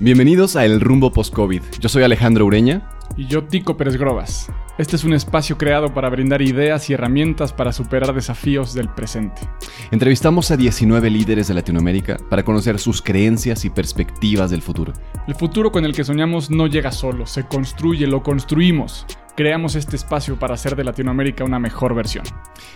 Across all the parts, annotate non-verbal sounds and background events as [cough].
Bienvenidos a El Rumbo Post-COVID. Yo soy Alejandro Ureña. Y yo, Tico Pérez Grobas. Este es un espacio creado para brindar ideas y herramientas para superar desafíos del presente. Entrevistamos a 19 líderes de Latinoamérica para conocer sus creencias y perspectivas del futuro. El futuro con el que soñamos no llega solo, se construye, lo construimos creamos este espacio para hacer de Latinoamérica una mejor versión.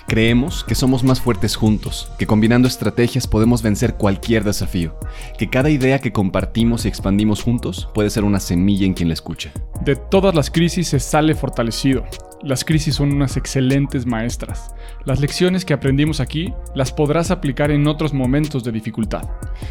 Creemos que somos más fuertes juntos, que combinando estrategias podemos vencer cualquier desafío, que cada idea que compartimos y expandimos juntos puede ser una semilla en quien la escucha. De todas las crisis se sale fortalecido. Las crisis son unas excelentes maestras. Las lecciones que aprendimos aquí las podrás aplicar en otros momentos de dificultad.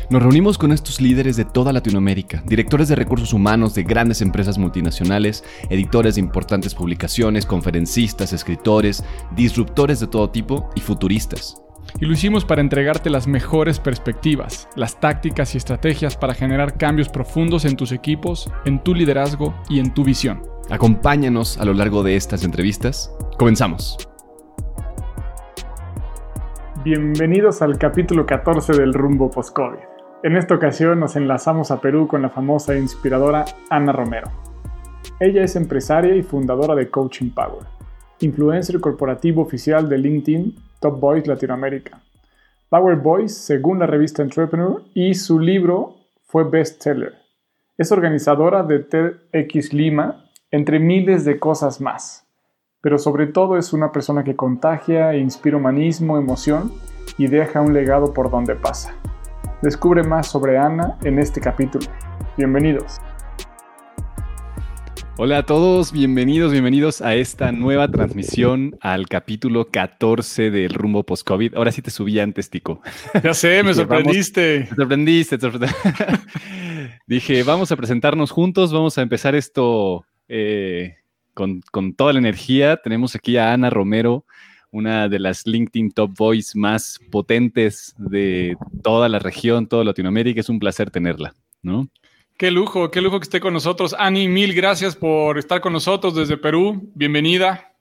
Nos reunimos con estos líderes de toda Latinoamérica, directores de recursos humanos de grandes empresas multinacionales, editores de importantes publicaciones, conferencistas, escritores, disruptores de todo tipo y futuristas. Y lo hicimos para entregarte las mejores perspectivas, las tácticas y estrategias para generar cambios profundos en tus equipos, en tu liderazgo y en tu visión. Acompáñanos a lo largo de estas entrevistas. Comenzamos. Bienvenidos al capítulo 14 del Rumbo Post-COVID. En esta ocasión nos enlazamos a Perú con la famosa e inspiradora Ana Romero. Ella es empresaria y fundadora de Coaching Power, influencer corporativo oficial de LinkedIn Top Boys Latinoamérica, Power Boys según la revista Entrepreneur y su libro fue bestseller. Es organizadora de TEDx Lima entre miles de cosas más. Pero sobre todo es una persona que contagia e inspira humanismo, emoción y deja un legado por donde pasa. Descubre más sobre Ana en este capítulo. Bienvenidos. Hola a todos, bienvenidos, bienvenidos a esta nueva transmisión al capítulo 14 del Rumbo Post-COVID. Ahora sí te subí antes, Tico. Ya sé, me [laughs] sorprendiste. Me sorprendiste, te sorprendiste. [laughs] Dije, vamos a presentarnos juntos, vamos a empezar esto eh, con, toda la energía. Tenemos aquí a Ana Romero, una de las LinkedIn Top Voice más potentes de toda la región, toda Latinoamérica. Es un placer tenerla, ¿no? Qué lujo, qué lujo que esté con nosotros. Ani, mil gracias por estar con nosotros desde Perú. Bienvenida.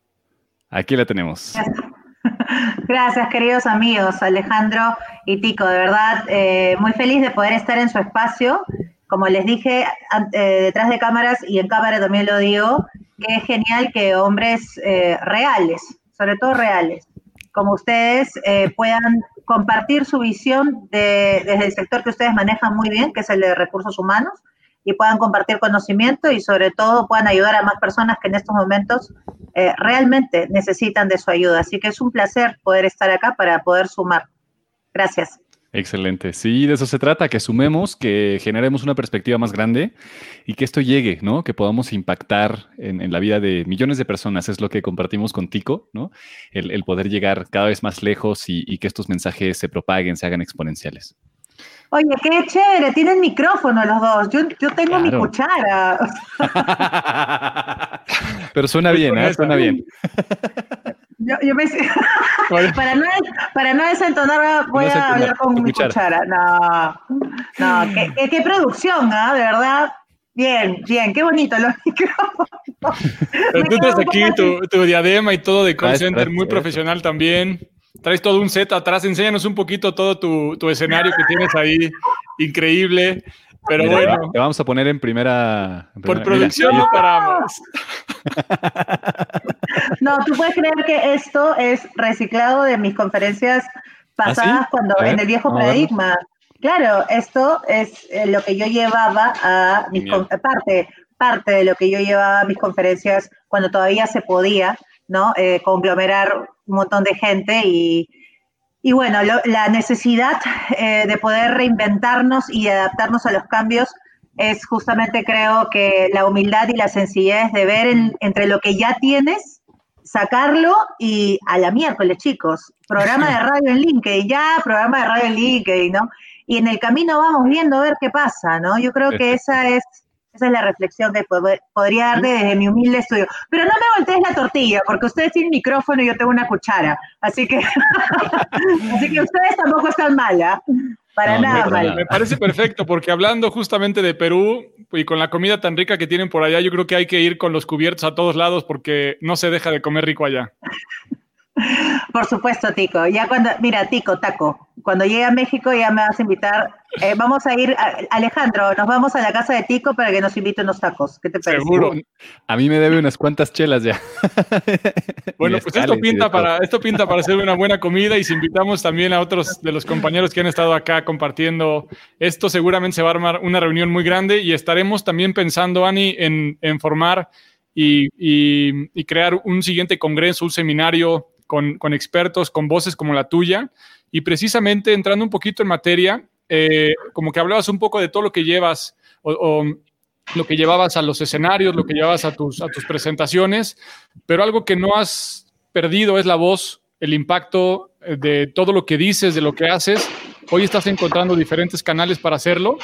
Aquí la tenemos. [laughs] Gracias, queridos amigos, Alejandro y Tico. De verdad, eh, muy feliz de poder estar en su espacio como les dije eh, detrás de cámaras y en cámara también lo digo, que es genial que hombres eh, reales, sobre todo reales, como ustedes, eh, puedan compartir su visión desde el sector que ustedes manejan muy bien, que es el de recursos humanos, y puedan compartir conocimiento y sobre todo puedan ayudar a más personas que en estos momentos realmente necesitan de su ayuda. Así que es un placer poder estar acá para poder sumar. Gracias. Excelente. Sí, de eso se trata, que sumemos, que generemos una perspectiva más grande y que esto llegue, ¿no? Que podamos impactar en, la vida de millones de personas. Es lo que compartimos con Tico, ¿no? El, poder llegar cada vez más lejos y, que estos mensajes se propaguen, se hagan exponenciales. Oye, qué chévere, tienen micrófono los dos. Yo, tengo mi cuchara. [laughs] Pero suena bien, ¿eh? Suena bien. [laughs] Yo, me... [laughs] para, no, para no desentonar, voy a hablar con mi cuchara. No, no, qué, qué, producción, ¿ah? De verdad. Bien, bien, qué bonito los [laughs] micrófonos. Pero tú tienes aquí tu, diadema y todo de call center, muy profesional también. Traes todo un set atrás. Enséñanos un poquito todo tu, tu escenario que tienes ahí. Increíble. Pero bueno. Te vamos a poner en primera. por producción no paramos. [laughs] No, tú puedes creer que esto es reciclado de mis conferencias ¿Ah, pasadas cuando en el viejo paradigma. Claro, esto es eh, lo que yo llevaba a mis parte, parte de lo que yo llevaba a mis conferencias cuando todavía se podía, ¿no? Eh, conglomerar un montón de gente y, y bueno, la necesidad eh, de poder reinventarnos y adaptarnos a los cambios es justamente creo que la humildad y la sencillez de ver entre lo que ya tienes, sacarlo y a la miércoles, chicos. Programa de radio en LinkedIn, ya, programa de radio en LinkedIn, ¿no? Y en el camino vamos viendo a ver qué pasa, ¿no? Yo creo que esa es esa es la reflexión que podría dar desde mi humilde estudio. Pero no me voltees la tortilla, porque ustedes tienen micrófono y yo tengo una cuchara. Así que, [laughs] así que ustedes tampoco están mala. ¿ah? Para nada mal. Me parece perfecto, porque hablando justamente de Perú y con la comida tan rica que tienen por allá, yo creo que hay que ir con los cubiertos a todos lados porque no se deja de comer rico allá. [laughs] por supuesto, Tico. Ya cuando, mira, Tico, Taco, cuando llegue a México ya me vas a invitar. Eh, vamos a ir, Alejandro, nos vamos a la casa de Tico para que nos invite unos tacos. ¿Qué te parece? Seguro. A mí me debe unas cuantas chelas ya. [laughs] bueno, pues esto pinta, para, esto pinta para hacer una buena comida y si invitamos también a otros de los compañeros que han estado acá compartiendo esto, seguramente se va a armar una reunión muy grande y estaremos también pensando, Ani, en, en formar y, y crear un siguiente congreso, un seminario con, expertos, con voces como la tuya. Y precisamente entrando un poquito en materia, eh, como que hablabas un poco de todo lo que llevas o, lo que llevabas a los escenarios, lo que llevabas a tus, a tus presentaciones, pero algo que no has perdido es la voz, el impacto eh, de todo lo que dices, de lo que haces. Hoy estás encontrando diferentes canales para hacerlo,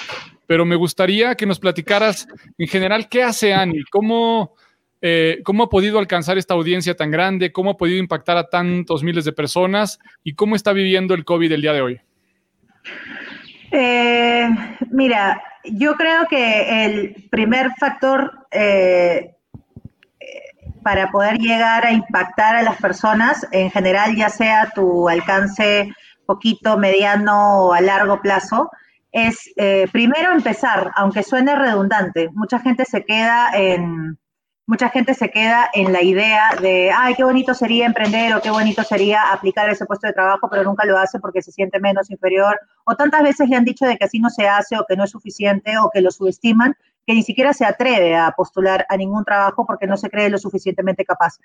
pero me gustaría que nos platicaras en general qué hace Ani, cómo, eh, ¿Cómo ha podido alcanzar esta audiencia tan grande? ¿Cómo ha podido impactar a tantos miles de personas? ¿Y cómo está viviendo el COVID el día de hoy? Eh, mira, yo creo que el primer factor eh, para poder llegar a impactar a las personas, en general, ya sea tu alcance poquito, mediano o a largo plazo, es primero empezar, aunque suene redundante. Mucha gente se queda en, mucha gente se queda en la idea de, ay, qué bonito sería emprender o qué bonito sería aplicar ese puesto de trabajo, pero nunca lo hace porque se siente menos inferior. O tantas veces le han dicho de que así no se hace o que no es suficiente o que lo subestiman, que ni siquiera se atreve a postular a ningún trabajo porque no se cree lo suficientemente capaz.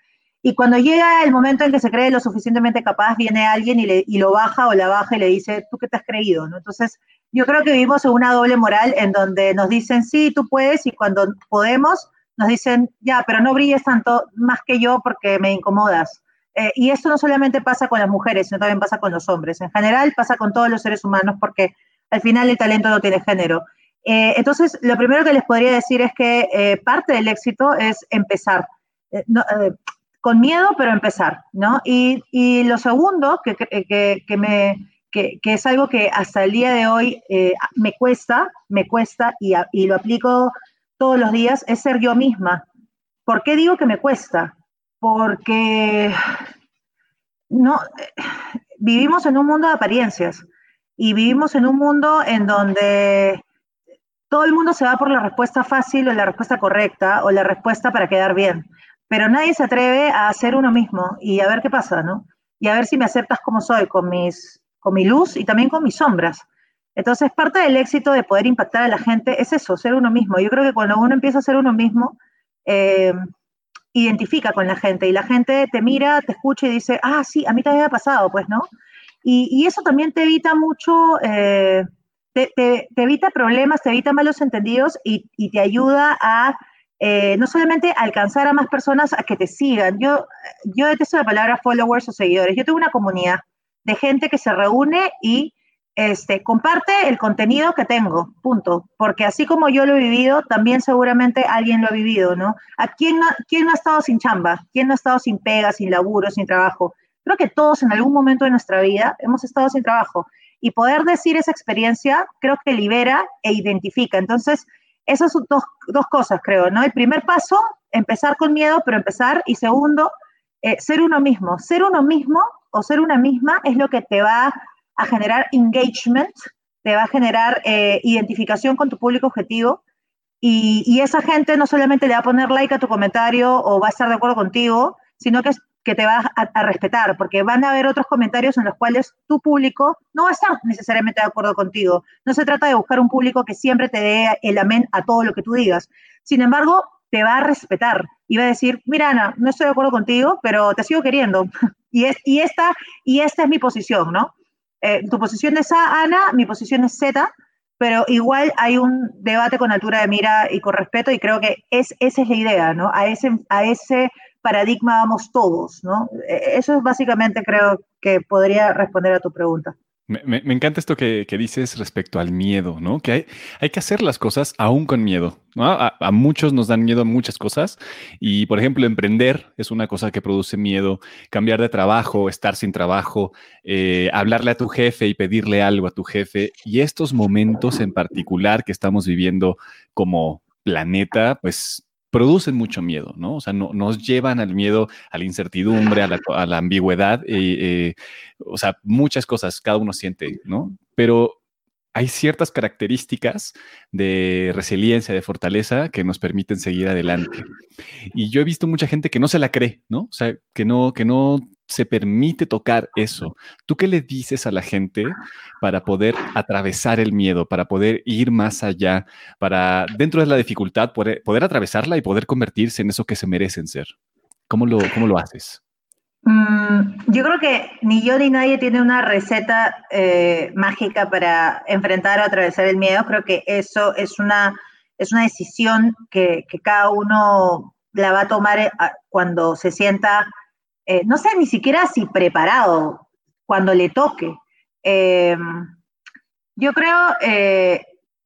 Y cuando llega el momento en que se cree lo suficientemente capaz, viene alguien y, lo baja o la baja y le dice, ¿tú qué te has creído? ¿no? Entonces, yo creo que vivimos en una doble moral en donde nos dicen, sí, tú puedes, y cuando podemos, nos dicen, ya, pero no brilles tanto más que yo porque me incomodas. Eh, y esto no solamente pasa con las mujeres, sino también pasa con los hombres. En general pasa con todos los seres humanos porque al final el talento no tiene género. Eh, entonces, lo primero que les podría decir es que eh, parte del éxito es empezar. con miedo, pero empezar, ¿no? Y, y lo segundo, que, que, que me, que, que, es algo que hasta el día de hoy me cuesta, me cuesta y, y, lo aplico todos los días es ser yo misma. ¿Por qué digo que me cuesta? Porque no vivimos en un mundo de apariencias y vivimos en un mundo en donde todo el mundo se va por la respuesta fácil o la respuesta correcta o la respuesta para quedar bien, pero nadie se atreve a ser uno mismo y a ver qué pasa, ¿no? Y a ver si me aceptas como soy, con mis con mi luz y también con mis sombras. Entonces, parte del éxito de poder impactar a la gente es eso, ser uno mismo. Yo creo que cuando uno empieza a ser uno mismo, eh, identifica con la gente y la gente te mira, te escucha y dice, ah, sí, a mí también me ha pasado, pues, ¿no? Y, eso también te evita mucho, eh, te, evita problemas, te evita malos entendidos y, te ayuda a eh, no solamente alcanzar a más personas a que te sigan. Yo, yo detesto la palabra followers o seguidores. Yo tengo una comunidad de gente que se reúne y este, comparte el contenido que tengo, punto. Porque así como yo lo he vivido, también seguramente alguien lo ha vivido, ¿no? ¿A quién no, ha estado sin chamba? ¿Quién no ha estado sin pega, sin laburo, sin trabajo? Creo que todos en algún momento de nuestra vida hemos estado sin trabajo. Y poder decir esa experiencia creo que libera e identifica. Entonces, esas son dos, dos cosas, creo, ¿no? El primer paso, empezar con miedo, pero empezar. Y segundo, eh, ser uno mismo. Ser uno mismo o ser una misma es lo que te va a generar engagement, te va a generar eh, identificación con tu público objetivo y, esa gente no solamente le va a poner like a tu comentario o va a estar de acuerdo contigo, sino que, que te va a, respetar, porque van a haber otros comentarios en los cuales tu público no va a estar necesariamente de acuerdo contigo. No se trata de buscar un público que siempre te dé el amén a todo lo que tú digas. Sin embargo, te va a respetar y va a decir, mira Ana, no estoy de acuerdo contigo, pero te sigo queriendo. [laughs] y, es, y, esta, y esta es mi posición, ¿no? Eh, tu posición es A, Ana, mi posición es Z, pero igual hay un debate con altura de mira y con respeto y creo que es, esa es la idea, ¿no? A ese, a ese paradigma vamos todos, ¿no? E, eso es básicamente creo que podría responder a tu pregunta. Me, encanta esto que, dices respecto al miedo, ¿no? Que hay, hay que hacer las cosas aún con miedo. A, muchos nos dan miedo muchas cosas y, por ejemplo, emprender es una cosa que produce miedo, cambiar de trabajo, estar sin trabajo, eh, hablarle a tu jefe y pedirle algo a tu jefe. Y estos momentos en particular que estamos viviendo como planeta, pues producen mucho miedo, ¿no? O sea, no, nos llevan al miedo, a la incertidumbre, a la, ambigüedad, eh, o sea, muchas cosas cada uno siente, ¿no? Pero hay ciertas características de resiliencia, de fortaleza que nos permiten seguir adelante. Y yo he visto mucha gente que no se la cree, ¿no? O sea, que no, que no se permite tocar eso. ¿Tú qué le dices a la gente para poder atravesar el miedo, para poder ir más allá, para dentro de la dificultad poder, atravesarla y poder convertirse en eso que se merecen ser? ¿Cómo lo, cómo lo haces? Mm, yo creo que ni yo ni nadie tiene una receta eh, mágica para enfrentar o atravesar el miedo. Creo que eso es una, es una decisión que, que cada uno la va a tomar eh, cuando se sienta eh, no sé ni siquiera si preparado cuando le toque. Em, yo creo eh,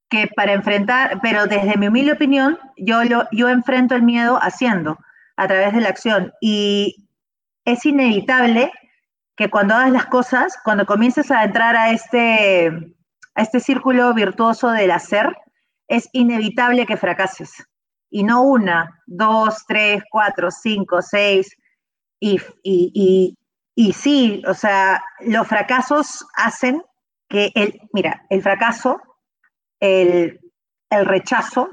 que para enfrentar, pero desde mi humilde opinión, yo, yo enfrento el miedo haciendo, a través de la acción. Y es inevitable que cuando hagas las cosas, cuando comiences a entrar a este, a este círculo virtuoso del hacer, es inevitable que fracases. Y no una, dos, tres, cuatro, cinco, seis, y, y, y, sí, o sea, los fracasos hacen que el, mira, el fracaso, el, el rechazo,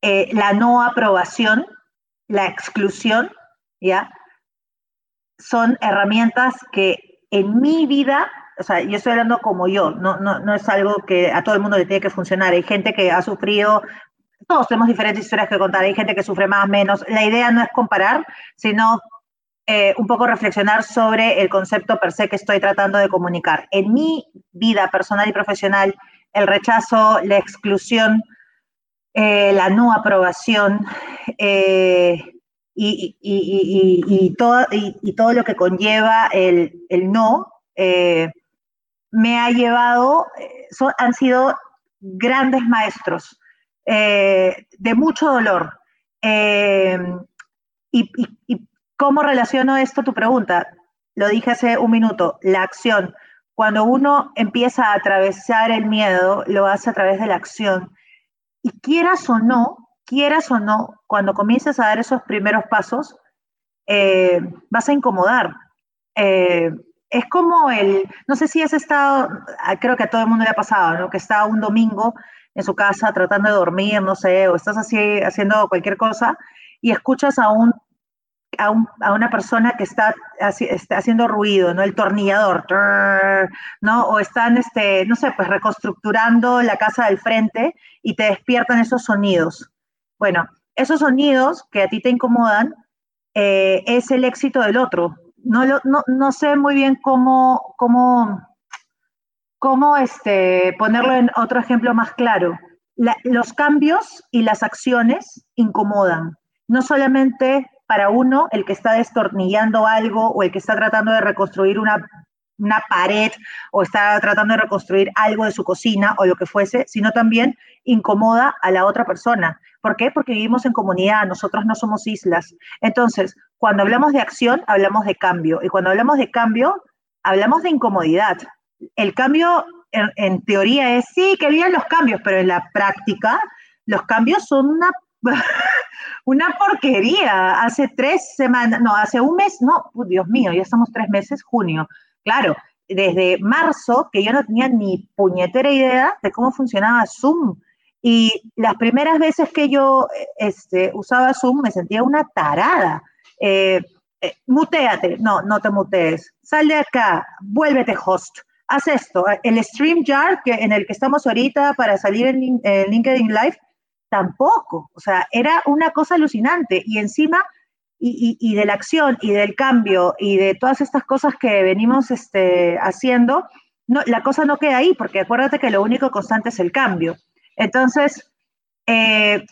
eh, la no aprobación, la exclusión, ¿ya? Son herramientas que en mi vida, o sea, yo estoy hablando como yo, no, no, no es algo que a todo el mundo le tiene que funcionar. Hay gente que ha sufrido todos tenemos diferentes historias que contar, hay gente que sufre más, menos. La idea no es comparar, sino eh, un poco reflexionar sobre el concepto per se que estoy tratando de comunicar. En mi vida personal y profesional, el rechazo, la exclusión, eh, la no aprobación eh, y, todo, y, lo que conlleva el, no, me ha llevado, han sido grandes maestros de mucho dolor. y, ¿Cómo relaciono esto tu pregunta? Lo dije hace un minuto, la acción. Cuando uno empieza a atravesar el miedo, lo hace a través de la acción. Y quieras o no, quieras o no, cuando comienzas a dar esos primeros pasos, eh, vas a incomodar. Eh, es como el, no sé si has estado, ah, creo que a todo el mundo le ha pasado, ¿no? Que está un domingo en su casa tratando de dormir, no sé, o estás así haciendo cualquier cosa y escuchas a un a, una persona que está, haciendo ruido, ¿no? El tornillador, ¿no? O están, este, no sé, pues reconstructurando la casa del frente y te despiertan esos sonidos. Bueno, esos sonidos que a ti te incomodan eh, es el éxito del otro. No, no, no sé muy bien cómo, cómo, cómo este, ponerlo en otro ejemplo más claro. los cambios y las acciones incomodan. No solamente para uno, el que está destornillando algo o el que está tratando de reconstruir una, pared o está tratando de reconstruir algo de su cocina o lo que fuese, sino también incomoda a la otra persona. ¿Por qué? Porque vivimos en comunidad, nosotros no somos islas. Entonces, cuando hablamos de acción, hablamos de cambio. Y cuando hablamos de cambio, hablamos de incomodidad. El cambio, en, en teoría, es sí, que vienen los cambios, pero en la práctica, los cambios son una [laughs] una porquería. Hace tres semanas, no, hace un mes, no, Dios mío, ya estamos tres meses, junio. Claro, desde marzo, que yo no tenía ni puñetera idea de cómo funcionaba Zoom. Y las primeras veces que yo este, usaba Zoom me sentía una tarada. Eh, eh, muteate, no, no te mutees. Sal de acá, vuélvete host. Haz esto. El StreamYard que, en el que estamos ahorita para salir en, en LinkedIn Live, tampoco. O sea, era una cosa alucinante. Y encima, y, de la acción y del cambio y de todas estas cosas que venimos este, haciendo, no, la cosa no queda ahí, porque acuérdate que lo único constante es el cambio. Entonces, eh,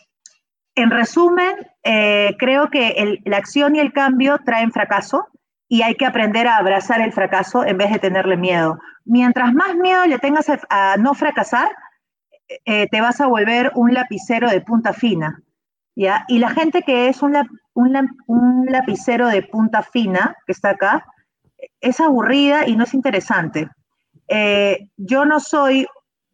en resumen, eh, creo que la acción y el cambio traen fracaso y hay que aprender a abrazar el fracaso en vez de tenerle miedo. Mientras más miedo le tengas a no fracasar, eh, te vas a volver un lapicero de punta fina, ¿ya? Y la gente que es un, lapicero de punta fina, que está acá, es aburrida y no es interesante. Eh, yo no soy,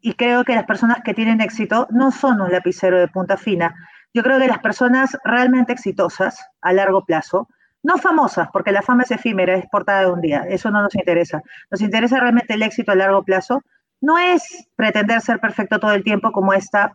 y creo que las personas que tienen éxito no son un lapicero de punta fina. yo creo que las personas realmente exitosas a largo plazo, no famosas, porque la fama es efímera, es portada de un día, eso no nos interesa. Nos interesa realmente el éxito a largo plazo. No es pretender ser perfecto todo el tiempo como, esta,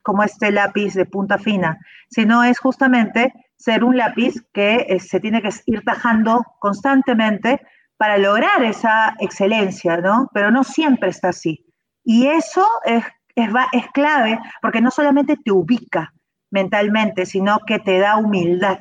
como este lápiz de punta fina, sino es justamente ser un lápiz que eh, se tiene que ir tajando constantemente para lograr esa excelencia, ¿no? Pero no siempre está así. Y eso es, es, es clave porque no solamente te ubica mentalmente, sino que te da humildad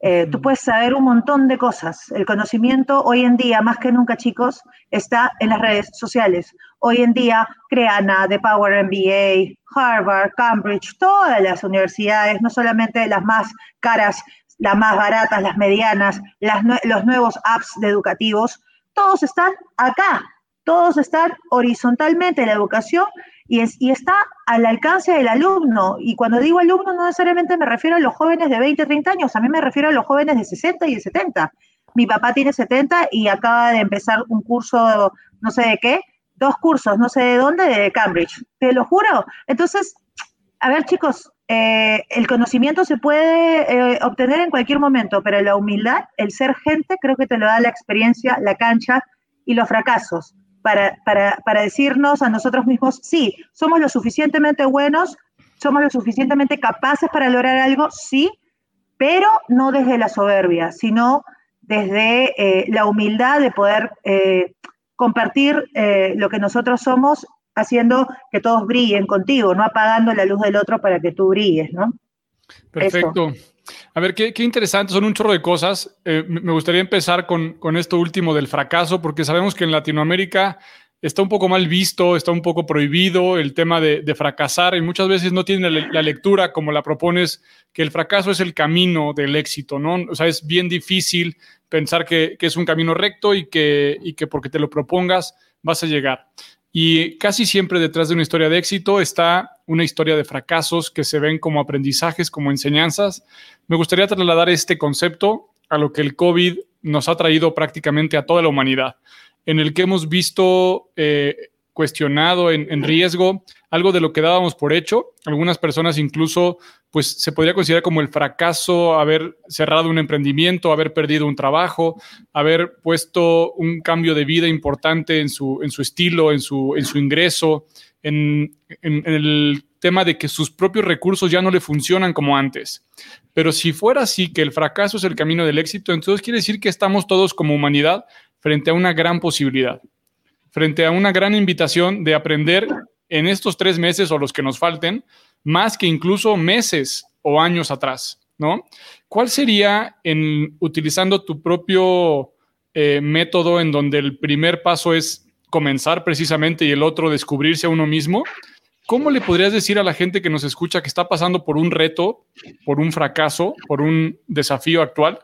eh, tú puedes saber un montón de cosas. El conocimiento hoy en día, más que nunca, chicos, está en las redes sociales. Hoy en día, Creana, The Power MBA, Harvard, Cambridge, todas las universidades, no solamente las más caras, las más baratas, las medianas, los nuevos apps de educativos, todos están acá. Todos están horizontalmente en la educación y, es, y está al alcance del alumno. Y cuando digo alumno, no necesariamente me refiero a los jóvenes de 20, 30 años, a mí me refiero a los jóvenes de 60 y de 70. Mi papá tiene 70 y acaba de empezar un curso, no sé de qué, dos cursos, no sé de dónde, de Cambridge. Te lo juro. Entonces, a ver chicos, eh, el conocimiento se puede eh, obtener en cualquier momento, pero la humildad, el ser gente, creo que te lo da la experiencia, la cancha y los fracasos para, decirnos a nosotros mismos, sí, somos lo suficientemente buenos, somos lo suficientemente capaces para lograr algo, sí, pero no desde la soberbia, sino desde eh, la humildad de poder eh, compartir eh, lo que nosotros somos, haciendo que todos brillen contigo, no apagando la luz del otro para que tú brilles, ¿no? Perfecto. A ver, qué, interesante, son un chorro de cosas. Eh, me gustaría empezar con, esto último del fracaso, porque sabemos que en Latinoamérica está un poco mal visto, está un poco prohibido el tema de, fracasar y muchas veces no tiene la, lectura como la propones, que el fracaso es el camino del éxito, ¿no? O sea, es bien difícil pensar que, es un camino recto y que, y que porque te lo propongas vas a llegar. Y casi siempre detrás de una historia de éxito está una historia de fracasos que se ven como aprendizajes, como enseñanzas. Me gustaría trasladar este concepto a lo que el COVID nos ha traído prácticamente a toda la humanidad, en el que hemos visto eh, cuestionado, en, riesgo, algo de lo que dábamos por hecho. Algunas personas incluso, pues se podría considerar como el fracaso haber cerrado un emprendimiento, haber perdido un trabajo, haber puesto un cambio de vida importante en su, en su estilo, en su, en su ingreso, en, en el tema de que sus propios recursos ya no le funcionan como antes. Pero si fuera así, que el fracaso es el camino del éxito, entonces quiere decir que estamos todos como humanidad frente a una gran posibilidad frente a una gran invitación de aprender en estos tres meses o los que nos falten, más que incluso meses o años atrás, ¿no? ¿Cuál sería en utilizando tu propio eh, método en donde el primer paso es comenzar precisamente y el otro descubrirse a uno mismo? ¿Cómo le podrías decir a la gente que nos escucha que está pasando por un reto, por un fracaso, por un desafío actual,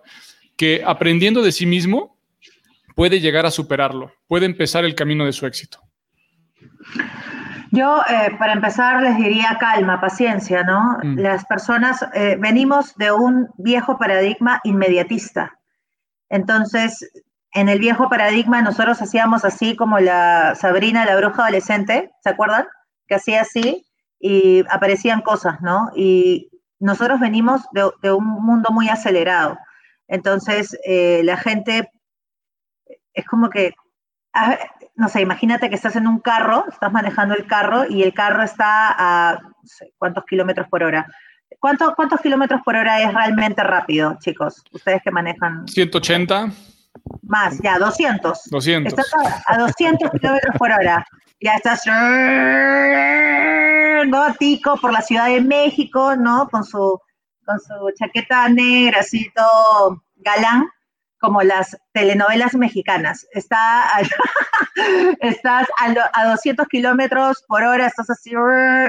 que aprendiendo de sí mismo puede llegar a superarlo, puede empezar el camino de su éxito? Yo, eh, para empezar, les diría calma, paciencia, ¿no? Mm. Las personas eh, venimos de un viejo paradigma inmediatista. Entonces, en el viejo paradigma nosotros hacíamos así como la Sabrina, la bruja adolescente, ¿se acuerdan? Que hacía así y aparecían cosas, ¿no? Y nosotros venimos de, un mundo muy acelerado. Entonces, eh, la gente es como que, no sé, imagínate que estás en un carro, estás manejando el carro y el carro está a, no sé, ¿cuántos kilómetros por hora? ¿Cuántos, ¿Cuántos kilómetros por hora es realmente rápido, chicos? Ustedes que manejan. 180. Más, ya, 200. 200. Estás a, 200 kilómetros por hora. Ya estás gótico por la Ciudad de México, ¿no? Con su, con su chaqueta negra, así todo galán como las telenovelas mexicanas. Está [laughs] estás a, 200 kilómetros por hora, estás así,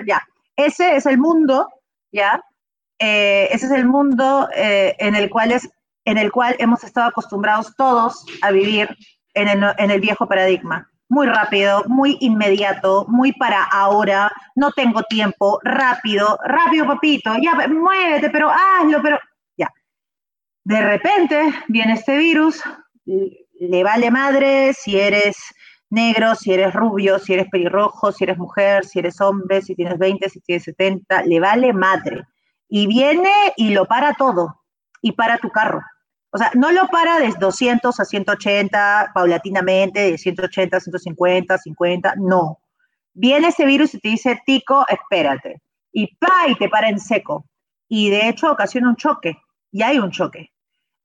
ya. Ese es el mundo, ¿ya? Eh, ese es el mundo eh, en, el cual es, en el cual hemos estado acostumbrados todos a vivir en el, en el viejo paradigma. Muy rápido, muy inmediato, muy para ahora, no tengo tiempo, rápido, rápido papito, ya, muévete, pero hazlo, pero de repente viene este virus, le vale madre si eres negro, si eres rubio, si eres pelirrojo, si eres mujer, si eres hombre, si tienes 20, si tienes 70, le vale madre. y viene y lo para todo y para tu carro. O sea, no lo para de 200 a 180 paulatinamente, de 180 a 150, 50, no. Viene ese virus y te dice, Tico, espérate. Y pa, y te para en seco. Y de hecho ocasiona un choque, y hay un choque.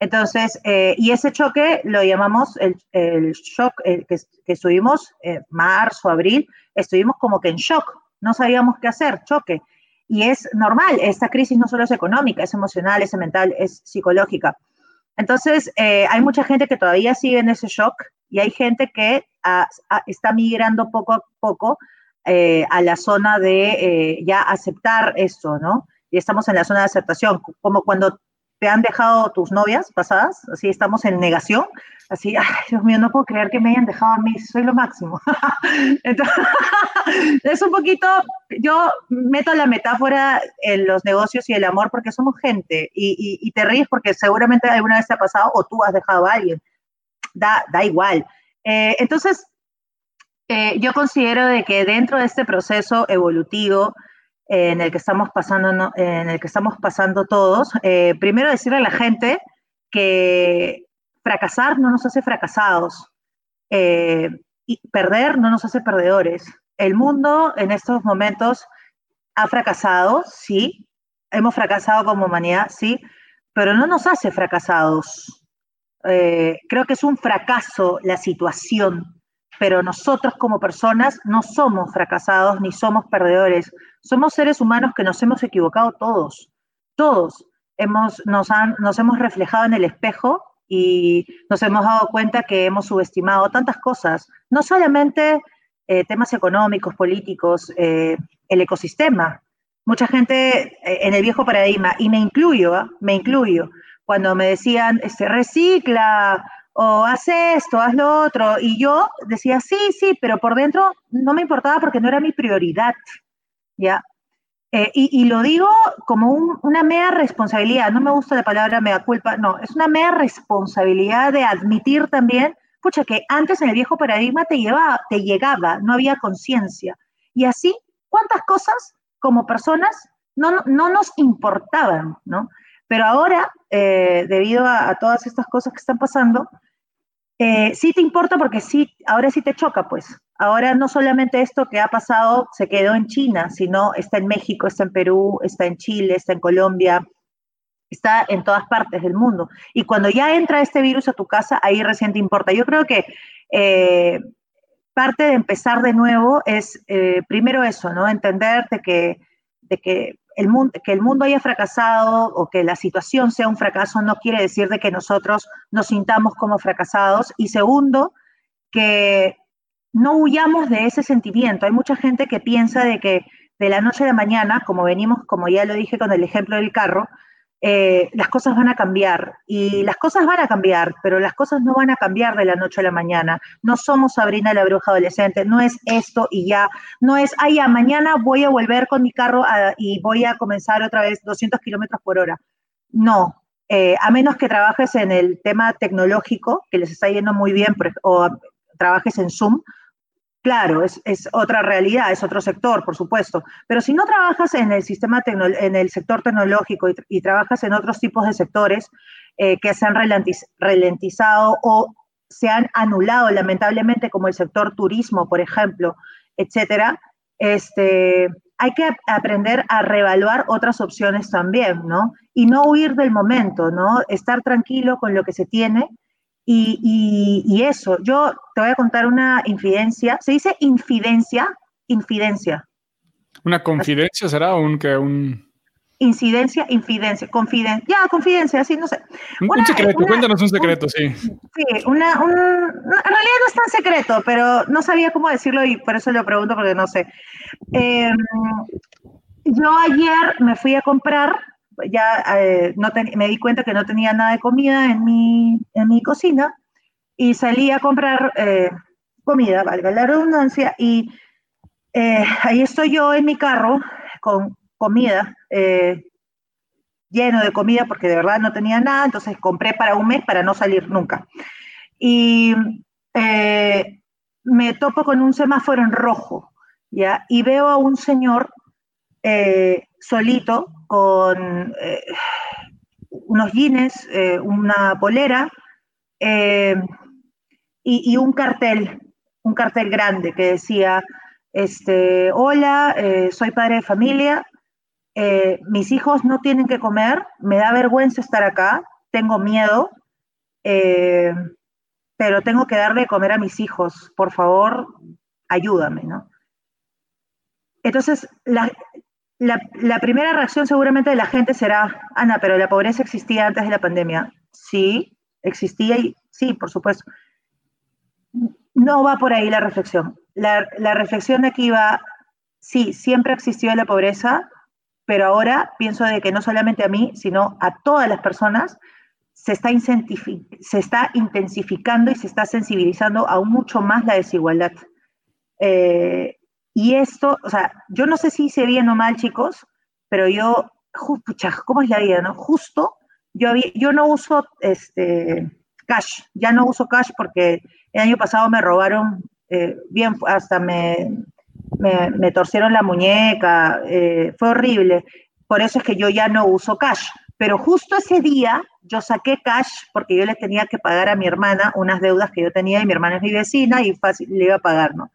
Entonces, eh, y ese choque lo llamamos el, el shock, que, que, estuvimos eh, marzo, abril, estuvimos como que en shock, no sabíamos qué hacer, choque. Y es normal, esta crisis no solo es económica, es emocional, es mental, es psicológica. Entonces, eh, hay mucha gente que todavía sigue en ese shock y hay gente que está migrando poco a poco eh, a la zona de ya aceptar esto, ¿no? Y estamos en la zona de aceptación, como cuando te han dejado tus novias pasadas, así estamos en negación, así, ay, Dios mío, no puedo creer que me hayan dejado a mí, soy lo máximo. [laughs] es un poquito, yo meto la metáfora en los negocios y el amor porque somos gente y, te ríes porque seguramente alguna vez te ha pasado o tú has dejado a alguien, da, da igual. Eh, entonces, eh, yo considero de que dentro de este proceso evolutivo, en el que estamos pasando, en el que estamos pasando todos, eh, primero decirle a la gente que fracasar no nos hace fracasados eh, y perder no nos hace perdedores. El mundo en estos momentos ha fracasado, sí, hemos fracasado como humanidad, sí, pero no nos hace fracasados. Eh, creo que es un fracaso la situación pero nosotros como personas no somos fracasados ni somos perdedores. Somos seres humanos que nos hemos equivocado todos, todos. Hemos, nos, nos hemos reflejado en el espejo y nos hemos dado cuenta que hemos subestimado tantas cosas, no solamente eh, temas económicos, políticos, eh, el ecosistema. Mucha gente eh, en el viejo paradigma, y me incluyo, ¿ah? me incluyo, cuando me decían, este, recicla, o haz esto, haz lo otro. Y yo decía, sí, sí, pero por dentro no me importaba porque no era mi prioridad, ¿ya? Eh, y, lo digo como una mea responsabilidad, no me gusta la palabra mea culpa, no, es una mea responsabilidad de admitir también, pucha, que antes en el viejo paradigma te, llevaba, te llegaba, no había conciencia. Y así, ¿cuántas cosas como personas no, no nos importaban, ¿no? Pero ahora, eh, debido a, todas estas cosas que están pasando, eh, sí te importa porque sí, ahora sí te choca, pues. Ahora no solamente esto que ha pasado se quedó en China, sino está en México, está en Perú, está en Chile, está en Colombia, está en todas partes del mundo. Y cuando ya entra este virus a tu casa, ahí recién te importa. Yo creo que eh, parte de empezar de nuevo es eh, primero eso, ¿no? Entender que, de que el mundo, que el mundo haya fracasado o que la situación sea un fracaso no quiere decir de que nosotros nos sintamos como fracasados. Y segundo, que no huyamos de ese sentimiento. Hay mucha gente que piensa de que de la noche a la mañana, como venimos, como ya lo dije con el ejemplo del carro, eh, las cosas van a cambiar y las cosas van a cambiar, pero las cosas no van a cambiar de la noche a la mañana. No somos Sabrina la bruja adolescente, no es esto y ya, no es, ay, mañana voy a volver con mi carro y voy a comenzar otra vez 200 kilómetros por hora. No, eh, a menos que trabajes en el tema tecnológico, que les está yendo muy bien, o trabajes en Zoom, Claro, es, otra realidad, es otro sector, por supuesto. Pero si no trabajas en el sistema en el sector tecnológico y, trabajas en otros tipos de sectores eh, que se han ralentizado o se han anulado lamentablemente, como el sector turismo, por ejemplo, etcétera, este, hay que aprender a reevaluar otras opciones también, ¿no? Y no huir del momento, ¿no? Estar tranquilo con lo que se tiene y, eso, yo te voy a contar una infidencia. ¿Se dice infidencia? Infidencia. ¿Una confidencia será un que un incidencia, infidencia, confidencia, ya, confidencia, así, no sé. un secreto, cuéntanos un secreto, sí. Sí, una, en realidad no es tan secreto, pero no sabía cómo decirlo y por eso lo pregunto porque no sé. Em, yo ayer me fui a comprar ya eh, no me di cuenta que no tenía nada de comida en mi, en mi cocina y salí a comprar eh, comida, valga la redundancia, y eh, ahí estoy yo en mi carro con comida, lleno de comida porque de verdad no tenía nada, entonces compré para un mes para no salir nunca. Y me topo con un semáforo en rojo, ¿ya? Y veo a un señor solito con eh, unos jeans, eh, una polera y, un cartel, un cartel grande que decía, este, hola, soy padre de familia, mis hijos no tienen que comer, me da vergüenza estar acá, tengo miedo, pero tengo que darle de comer a mis hijos, por favor, ayúdame, ¿no? Entonces, la, primera reacción seguramente de la gente será, Ana, pero la pobreza existía antes de la pandemia. Sí, existía y sí, por supuesto. No va por ahí la reflexión. La, la reflexión de aquí va, sí, siempre existió la pobreza, pero ahora pienso de que no solamente a mí, sino a todas las personas se está, se está intensificando y se está sensibilizando aún mucho más la desigualdad. Eh, y esto, o sea, yo no sé si hice bien o mal, chicos, pero yo, pucha, ¿cómo es la vida, no? Justo, yo, yo no uso este, cash, ya no uso cash porque el año pasado me robaron, eh, bien, hasta me, me, torcieron la muñeca, eh, fue horrible. Por eso es que yo ya no uso cash. Pero justo ese día yo saqué cash porque yo le tenía que pagar a mi hermana unas deudas que yo tenía y mi hermana es mi vecina y fácil le iba a pagar, ¿no?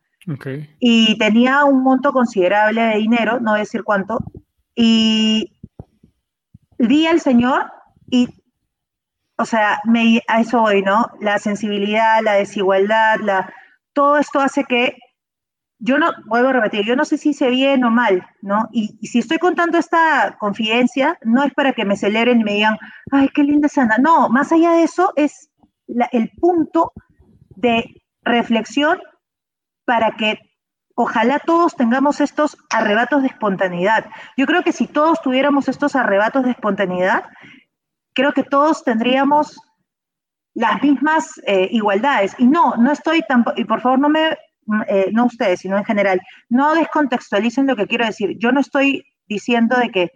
Y tenía un monto considerable de dinero, no decir cuánto, y vi al Señor y, o sea, me, a eso voy, ¿no? La sensibilidad, la desigualdad, la, todo esto hace que yo no, vuelvo a repetir, yo no sé si hice bien o mal, ¿no? Y, si estoy contando esta confidencia, no es para que me celebren y me digan, ay, qué linda Sana. No, más allá de eso, es el punto de reflexión para que ojalá todos tengamos estos arrebatos de espontaneidad. Yo creo que si todos tuviéramos estos arrebatos de espontaneidad, creo que todos tendríamos las mismas eh, igualdades. Y no, no estoy tampoco, y por favor no me eh, no ustedes, sino en general, no descontextualicen lo que quiero decir. Yo no estoy diciendo de que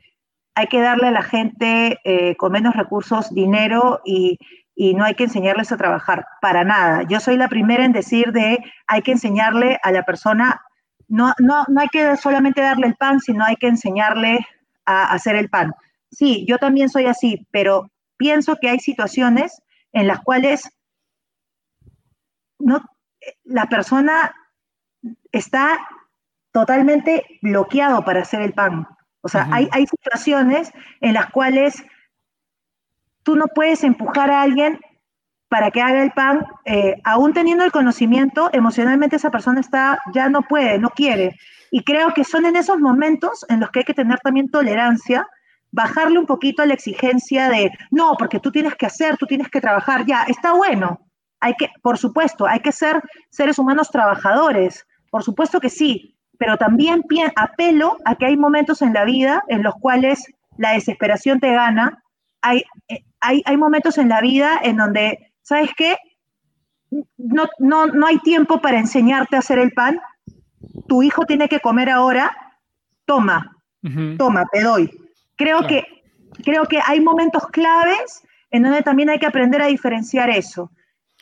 hay que darle a la gente eh, con menos recursos dinero y, no hay que enseñarles a trabajar, para nada. Yo soy la primera en decir de hay que enseñarle a la persona, no, no, no hay que solamente darle el pan, sino hay que enseñarle a hacer el pan. Sí, yo también soy así, pero pienso que hay situaciones en las cuales no, la persona está totalmente bloqueado para hacer el pan. O sea, hay, situaciones en las cuales tú no puedes empujar a alguien para que haga el pan, eh, aún teniendo el conocimiento, emocionalmente esa persona está, ya no puede, no quiere. Y creo que son en esos momentos en los que hay que tener también tolerancia, bajarle un poquito a la exigencia de, no, porque tú tienes que hacer, tú tienes que trabajar, ya, está bueno, hay que, por supuesto, hay que ser seres humanos trabajadores, por supuesto que sí, pero también apelo a que hay momentos en la vida en los cuales la desesperación te gana, hay, hay, hay momentos en la vida en donde, ¿sabes qué? No, no, no hay tiempo para enseñarte a hacer el pan, tu hijo tiene que comer ahora, toma, toma, te doy. Creo, que, creo que hay momentos claves en donde también hay que aprender a diferenciar eso.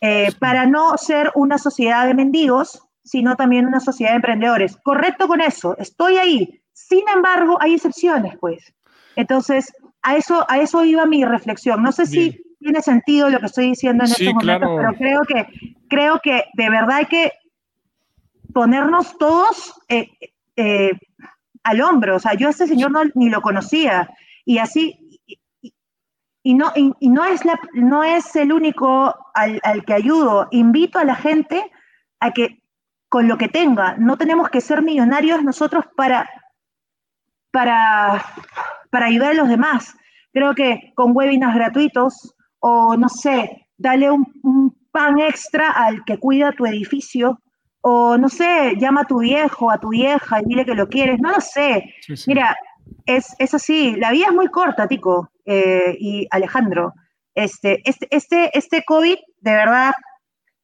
Eh, para no ser una sociedad de mendigos, sino también una sociedad de emprendedores. Correcto con eso, estoy ahí. Sin embargo, hay excepciones, pues. Entonces, a eso, a eso iba mi reflexión. No sé si tiene sentido lo que estoy diciendo en estos momentos, pero creo que, creo que de verdad hay que ponernos todos eh, eh, al hombro. O sea, yo a este señor no, ni lo conocía. Y así, y no, y, no, es, la, no es el único al, que ayudo. Invito a la gente a que con lo que tenga, no tenemos que ser millonarios nosotros para, para, para ayudar a los demás. Creo que con webinars gratuitos o no sé, dale un, pan extra al que cuida tu edificio o no sé, llama a tu viejo, a tu vieja y dile que lo quieres, no lo sé. Mira, es, es así, la vida es muy corta, Tico. Eh, y Alejandro. Este, este, este, este COVID, de verdad,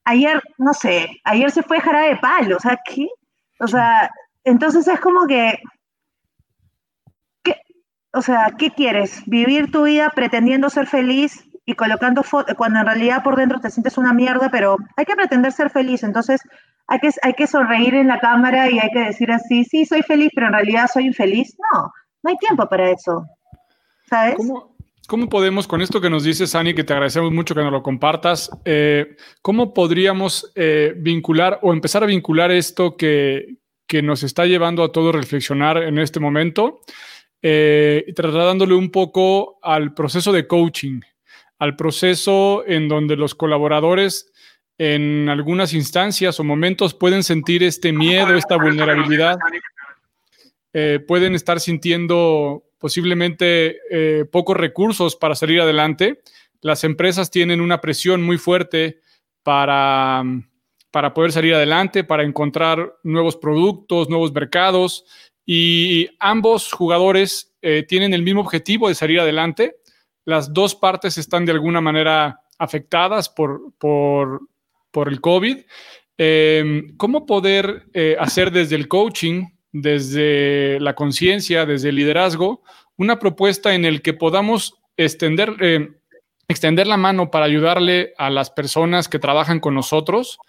ayer, no sé, ayer se fue jarabe de palo, o sea, ¿qué? O sea, entonces es como que. O sea, ¿qué quieres? ¿Vivir tu vida pretendiendo ser feliz y colocando fotos, cuando en realidad por dentro te sientes una mierda, pero hay que pretender ser feliz, entonces hay que, hay que sonreír en la cámara y hay que decir así, sí, soy feliz, pero en realidad soy infeliz. No, No hay tiempo para eso. ¿Sabes? ¿Cómo, podemos, con esto que nos dices, Sani, que te agradecemos mucho que nos lo compartas, eh, cómo podríamos eh, vincular o empezar a vincular esto que, que nos está llevando a todos reflexionar en este momento, eh, trasladándole un poco al proceso de coaching, al proceso en donde los colaboradores en algunas instancias o momentos pueden sentir este miedo, esta vulnerabilidad, eh, pueden estar sintiendo posiblemente eh, pocos recursos para salir adelante. Las empresas tienen una presión muy fuerte para, para poder salir adelante, para encontrar nuevos productos, nuevos mercados y ambos jugadores eh, tienen el mismo objetivo de salir adelante. Las dos partes están de alguna manera afectadas por, por, por el COVID. Em, ¿Cómo poder eh, hacer desde el coaching, desde la conciencia, desde el liderazgo, una propuesta en el que podamos extender, eh, extender la mano para ayudarle a las personas que trabajan con nosotros,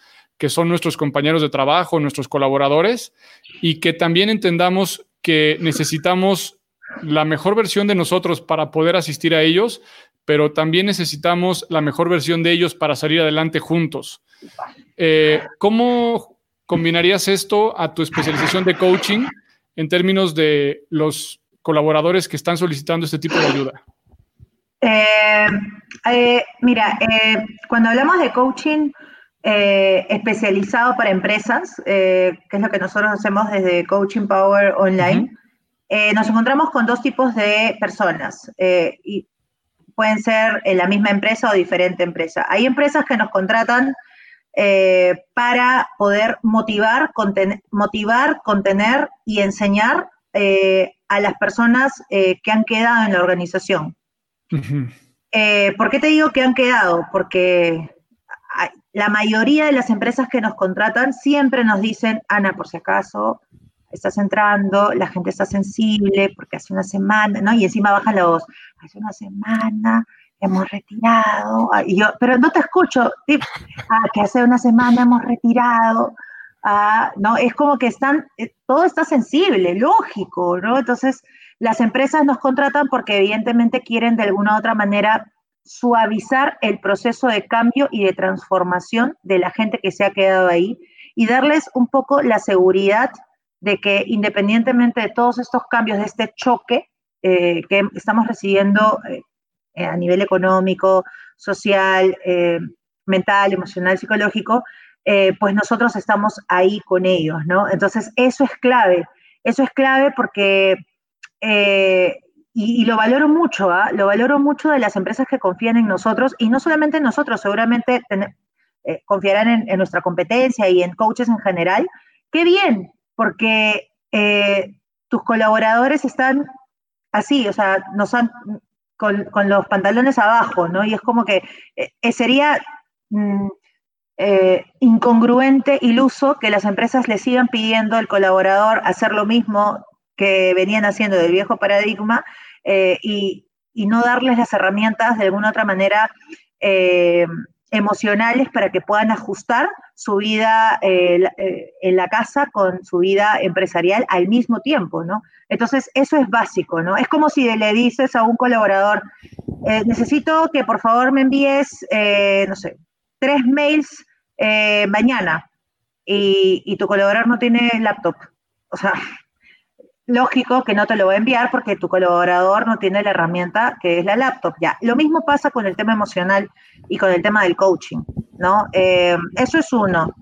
que son nuestros compañeros de trabajo, nuestros colaboradores, y que también entendamos que necesitamos la mejor versión de nosotros para poder asistir a ellos, pero también necesitamos la mejor versión de ellos para salir adelante juntos. Eh, ¿Cómo combinarías esto a tu especialización de coaching en términos de los colaboradores que están solicitando este tipo de ayuda? Eh, eh, mira, cuando hablamos de coaching especializado para empresas, que es lo que nosotros hacemos desde Coaching Power Online, nos encontramos con dos tipos de personas. y pueden ser en la misma empresa o diferente empresa. Hay empresas que nos contratan eh, para poder motivar, motivar, contener y enseñar eh, a las personas eh, que han quedado en la organización. ¿Por qué te digo que han quedado? Porque la mayoría de las empresas que nos contratan siempre nos dicen, Ana, por si acaso, estás entrando, la gente está sensible porque hace una semana, ¿no? Y encima baja la voz, hace una semana hemos retirado, ah, y yo, pero no te escucho, ah, que hace una semana hemos retirado, ah, ¿no? Es como que están, eh, todo está sensible, lógico, ¿no? Entonces, las empresas nos contratan porque evidentemente quieren de alguna u otra manera suavizar el proceso de cambio y de transformación de la gente que se ha quedado ahí y darles un poco la seguridad de que independientemente de todos estos cambios, de este choque eh, que estamos recibiendo eh, a nivel económico, social, eh, mental, emocional, psicológico, pues nosotros estamos ahí con ellos, ¿no? Entonces, eso es clave, eso es clave porque, y, lo valoro mucho, ¿ah? lo valoro mucho de las empresas que confían en nosotros, y no solamente en nosotros, seguramente confiarán en, nuestra competencia y en coaches en general. Qué bien, porque eh, tus colaboradores están así, o sea, nos han, con, los pantalones abajo, ¿no? Y es como que eh, sería mm, eh, incongruente, iluso, que las empresas le sigan pidiendo al colaborador hacer lo mismo que venían haciendo del viejo paradigma y, y, no darles las herramientas de alguna otra manera emocionales para que puedan ajustar su vida eh, eh, en la casa con su vida empresarial al mismo tiempo, ¿no? Entonces, eso es básico, ¿no? Es como si le dices a un colaborador, eh, necesito que por favor me envíes, no sé, tres mails mañana y, y tu colaborador no tiene laptop. O sea, lógico que no te lo va a enviar porque tu colaborador no tiene la herramienta que es la laptop. Ya, lo mismo pasa con el tema emocional y con el tema del coaching, ¿no? Eh, eso es uno.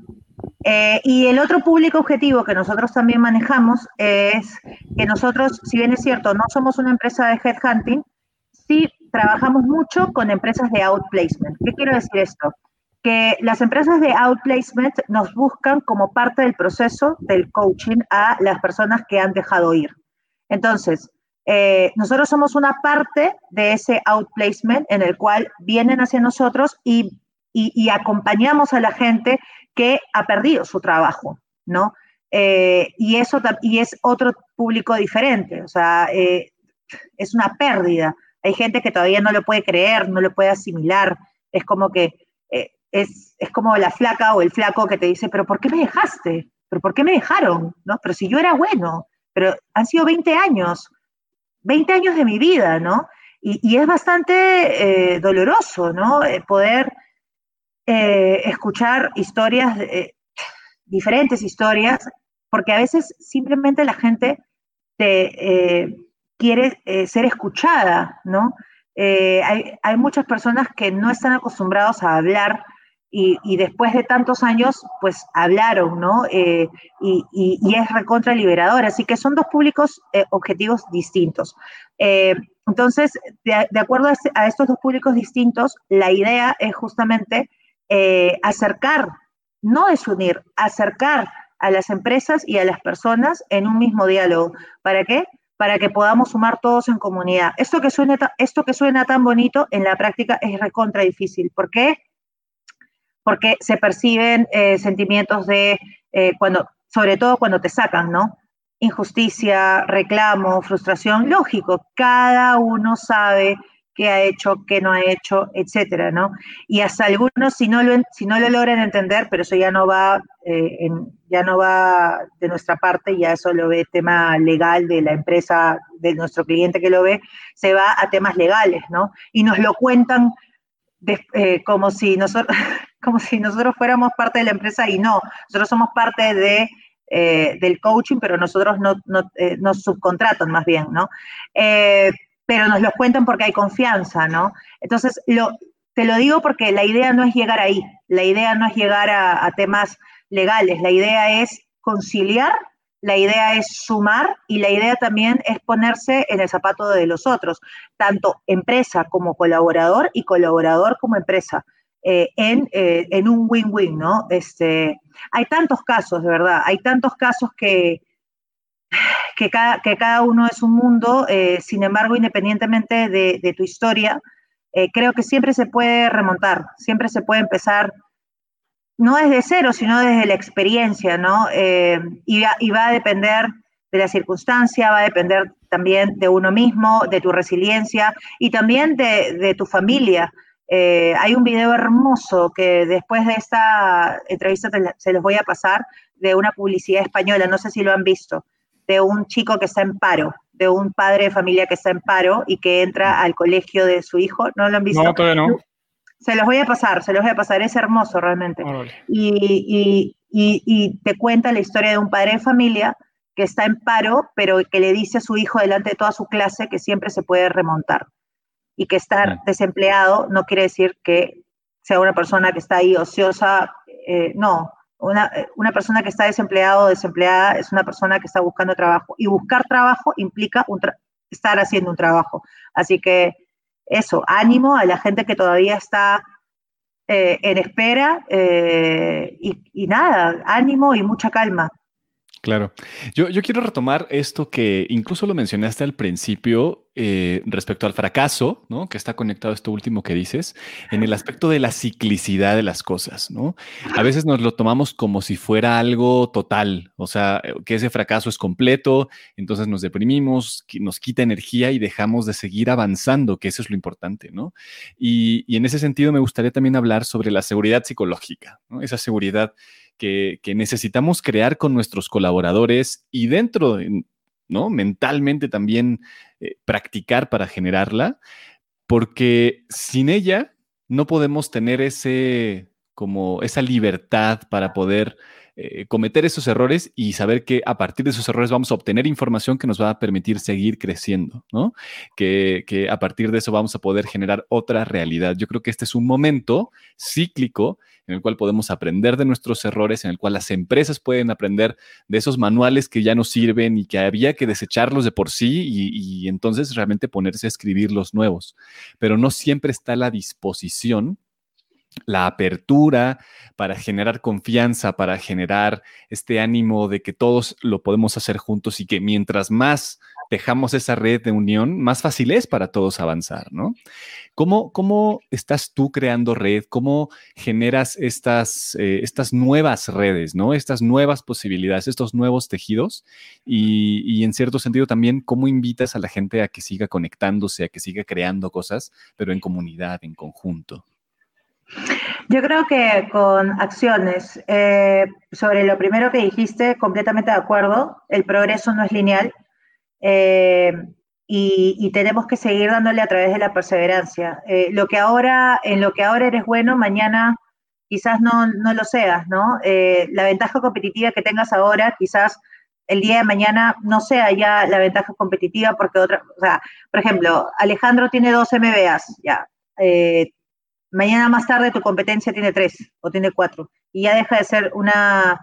Eh, y el otro público objetivo que nosotros también manejamos es que nosotros, si bien es cierto, no somos una empresa de headhunting, sí trabajamos mucho con empresas de outplacement. ¿Qué quiero decir esto? Que las empresas de outplacement nos buscan como parte del proceso del coaching a las personas que han dejado ir. Entonces, eh, nosotros somos una parte de ese outplacement en el cual vienen hacia nosotros y, acompañamos a la gente que ha perdido su trabajo, ¿no? Eh, y eso y es otro público diferente, o sea, eh, es una pérdida. Hay gente que todavía no lo puede creer, no lo puede asimilar. Es como que es, como la flaca o el flaco que te dice, pero ¿por qué me dejaste? ¿Pero por qué me dejaron? ¿No? Pero si yo era bueno, pero han sido 20 años. 20 años de mi vida, ¿no? Y, es bastante eh, doloroso, ¿no? Eh, poder eh, escuchar historias, diferentes historias, porque a veces simplemente la gente te, quiere ser escuchada, ¿no? Hay, hay, muchas personas que no están acostumbrados a hablar y, después de tantos años, pues hablaron, ¿no? y, y, es recontra liberador. Así que son dos públicos objetivos distintos. Entonces, de, acuerdo a, estos dos públicos distintos, la idea es justamente eh, acercar, no desunir, acercar a las empresas y a las personas en un mismo diálogo. ¿Para qué? Para que podamos sumar todos en comunidad. Esto que suena, esto que suena tan bonito en la práctica es recontra difícil. ¿Por qué? Porque se perciben eh, sentimientos de eh, cuando, sobre todo cuando te sacan, ¿no? injusticia, reclamo, frustración, lógico, cada uno sabe qué ha hecho, qué no ha hecho, etcétera, ¿no? Y hasta algunos, si no lo, si no lo logran entender, pero eso ya no va, eh, ya no va de nuestra parte, ya eso lo ve tema legal de la empresa, de nuestro cliente que lo ve, se va a temas legales, ¿no? Y nos lo cuentan eh, como, si nosotros, [laughs] como si nosotros fuéramos parte de la empresa y no, nosotros somos parte de eh, del coaching, pero nosotros no, eh, nos subcontratan más bien, ¿no? Pero nos lo cuentan porque hay confianza, ¿no? Entonces, lo, te lo digo porque la idea no es llegar ahí, la idea no es llegar a, temas legales, la idea es conciliar, la idea es sumar y la idea también es ponerse en el zapato de los otros, tanto empresa como colaborador y colaborador como empresa. Eh, eh, en, un win-win, ¿no? Este, hay tantos casos, de verdad, hay tantos casos que, que, cada, que cada uno es un mundo, eh, sin embargo, independientemente de, tu historia, creo que siempre se puede remontar, siempre se puede empezar, no desde cero, sino desde la experiencia, ¿no? Y va, y, va, a depender de la circunstancia, va a depender también de uno mismo, de tu resiliencia y también de, tu familia. Eh, hay un video hermoso que después de esta entrevista se los voy a pasar de una publicidad española, no sé si lo han visto, de un chico que está en paro, de un padre de familia que está en paro y que entra al colegio de su hijo. ¿No lo han visto? No, no. Se los voy a pasar, se los voy a pasar, es hermoso realmente. y, y te cuenta la historia de un padre de familia que está en paro, pero que le dice a su hijo delante de toda su clase que siempre se puede remontar y que estar desempleado no quiere decir que sea una persona que está ahí ociosa, eh, no, una, una, persona que está desempleado o desempleada es una persona que está buscando trabajo y buscar trabajo implica estar haciendo un trabajo. Así que eso, ánimo a la gente que todavía está eh, en espera eh, y, y, nada, ánimo y mucha calma. Claro. Yo, yo, quiero retomar esto que incluso lo mencionaste al principio eh, respecto al fracaso, ¿no? Que está conectado a esto último que dices, en el aspecto de la ciclicidad de las cosas, ¿no? A veces nos lo tomamos como si fuera algo total, o sea, que ese fracaso es completo, entonces nos deprimimos, nos quita energía y dejamos de seguir avanzando, que eso es lo importante, ¿no? Y, y en ese sentido me gustaría también hablar sobre la seguridad psicológica, ¿no? Esa seguridad que, necesitamos crear con nuestros colaboradores y dentro, ¿no? Mentalmente también eh, practicar para generarla, porque sin ella no podemos tener ese, como esa libertad para poder eh, cometer esos errores y saber que a partir de esos errores vamos a obtener información que nos va a permitir seguir creciendo, ¿no? Que, que, a partir de eso vamos a poder generar otra realidad. Yo creo que este es un momento cíclico en el cual podemos aprender de nuestros errores, en el cual las empresas pueden aprender de esos manuales que ya no sirven y que había que desecharlos de por sí y, entonces realmente ponerse a escribir los nuevos. Pero no siempre está la disposición la apertura, para generar confianza, para generar este ánimo de que todos lo podemos hacer juntos y que mientras más dejamos esa red de unión, más fácil es para todos avanzar, ¿no? ¿Cómo, cómo estás tú creando red? ¿Cómo generas estas, eh, estas nuevas redes, ¿no? Estas nuevas posibilidades, estos nuevos tejidos y, y en cierto sentido también, ¿cómo invitas a la gente a que siga conectándose, a que siga creando cosas, pero en comunidad, en conjunto? Yo creo que con acciones, eh, sobre lo primero que dijiste, completamente de acuerdo, el progreso no es lineal. Eh, y, tenemos que seguir dándole a través de la perseverancia. Eh, lo que ahora, en lo que ahora eres bueno, mañana quizás no, no lo seas, ¿no? Eh, la ventaja competitiva que tengas ahora, quizás el día de mañana no sea ya la ventaja competitiva porque otra, o sea, por ejemplo, Alejandro tiene dos MBAs, ya. Mañana más tarde tu competencia tiene tres o tiene cuatro y ya deja de ser una,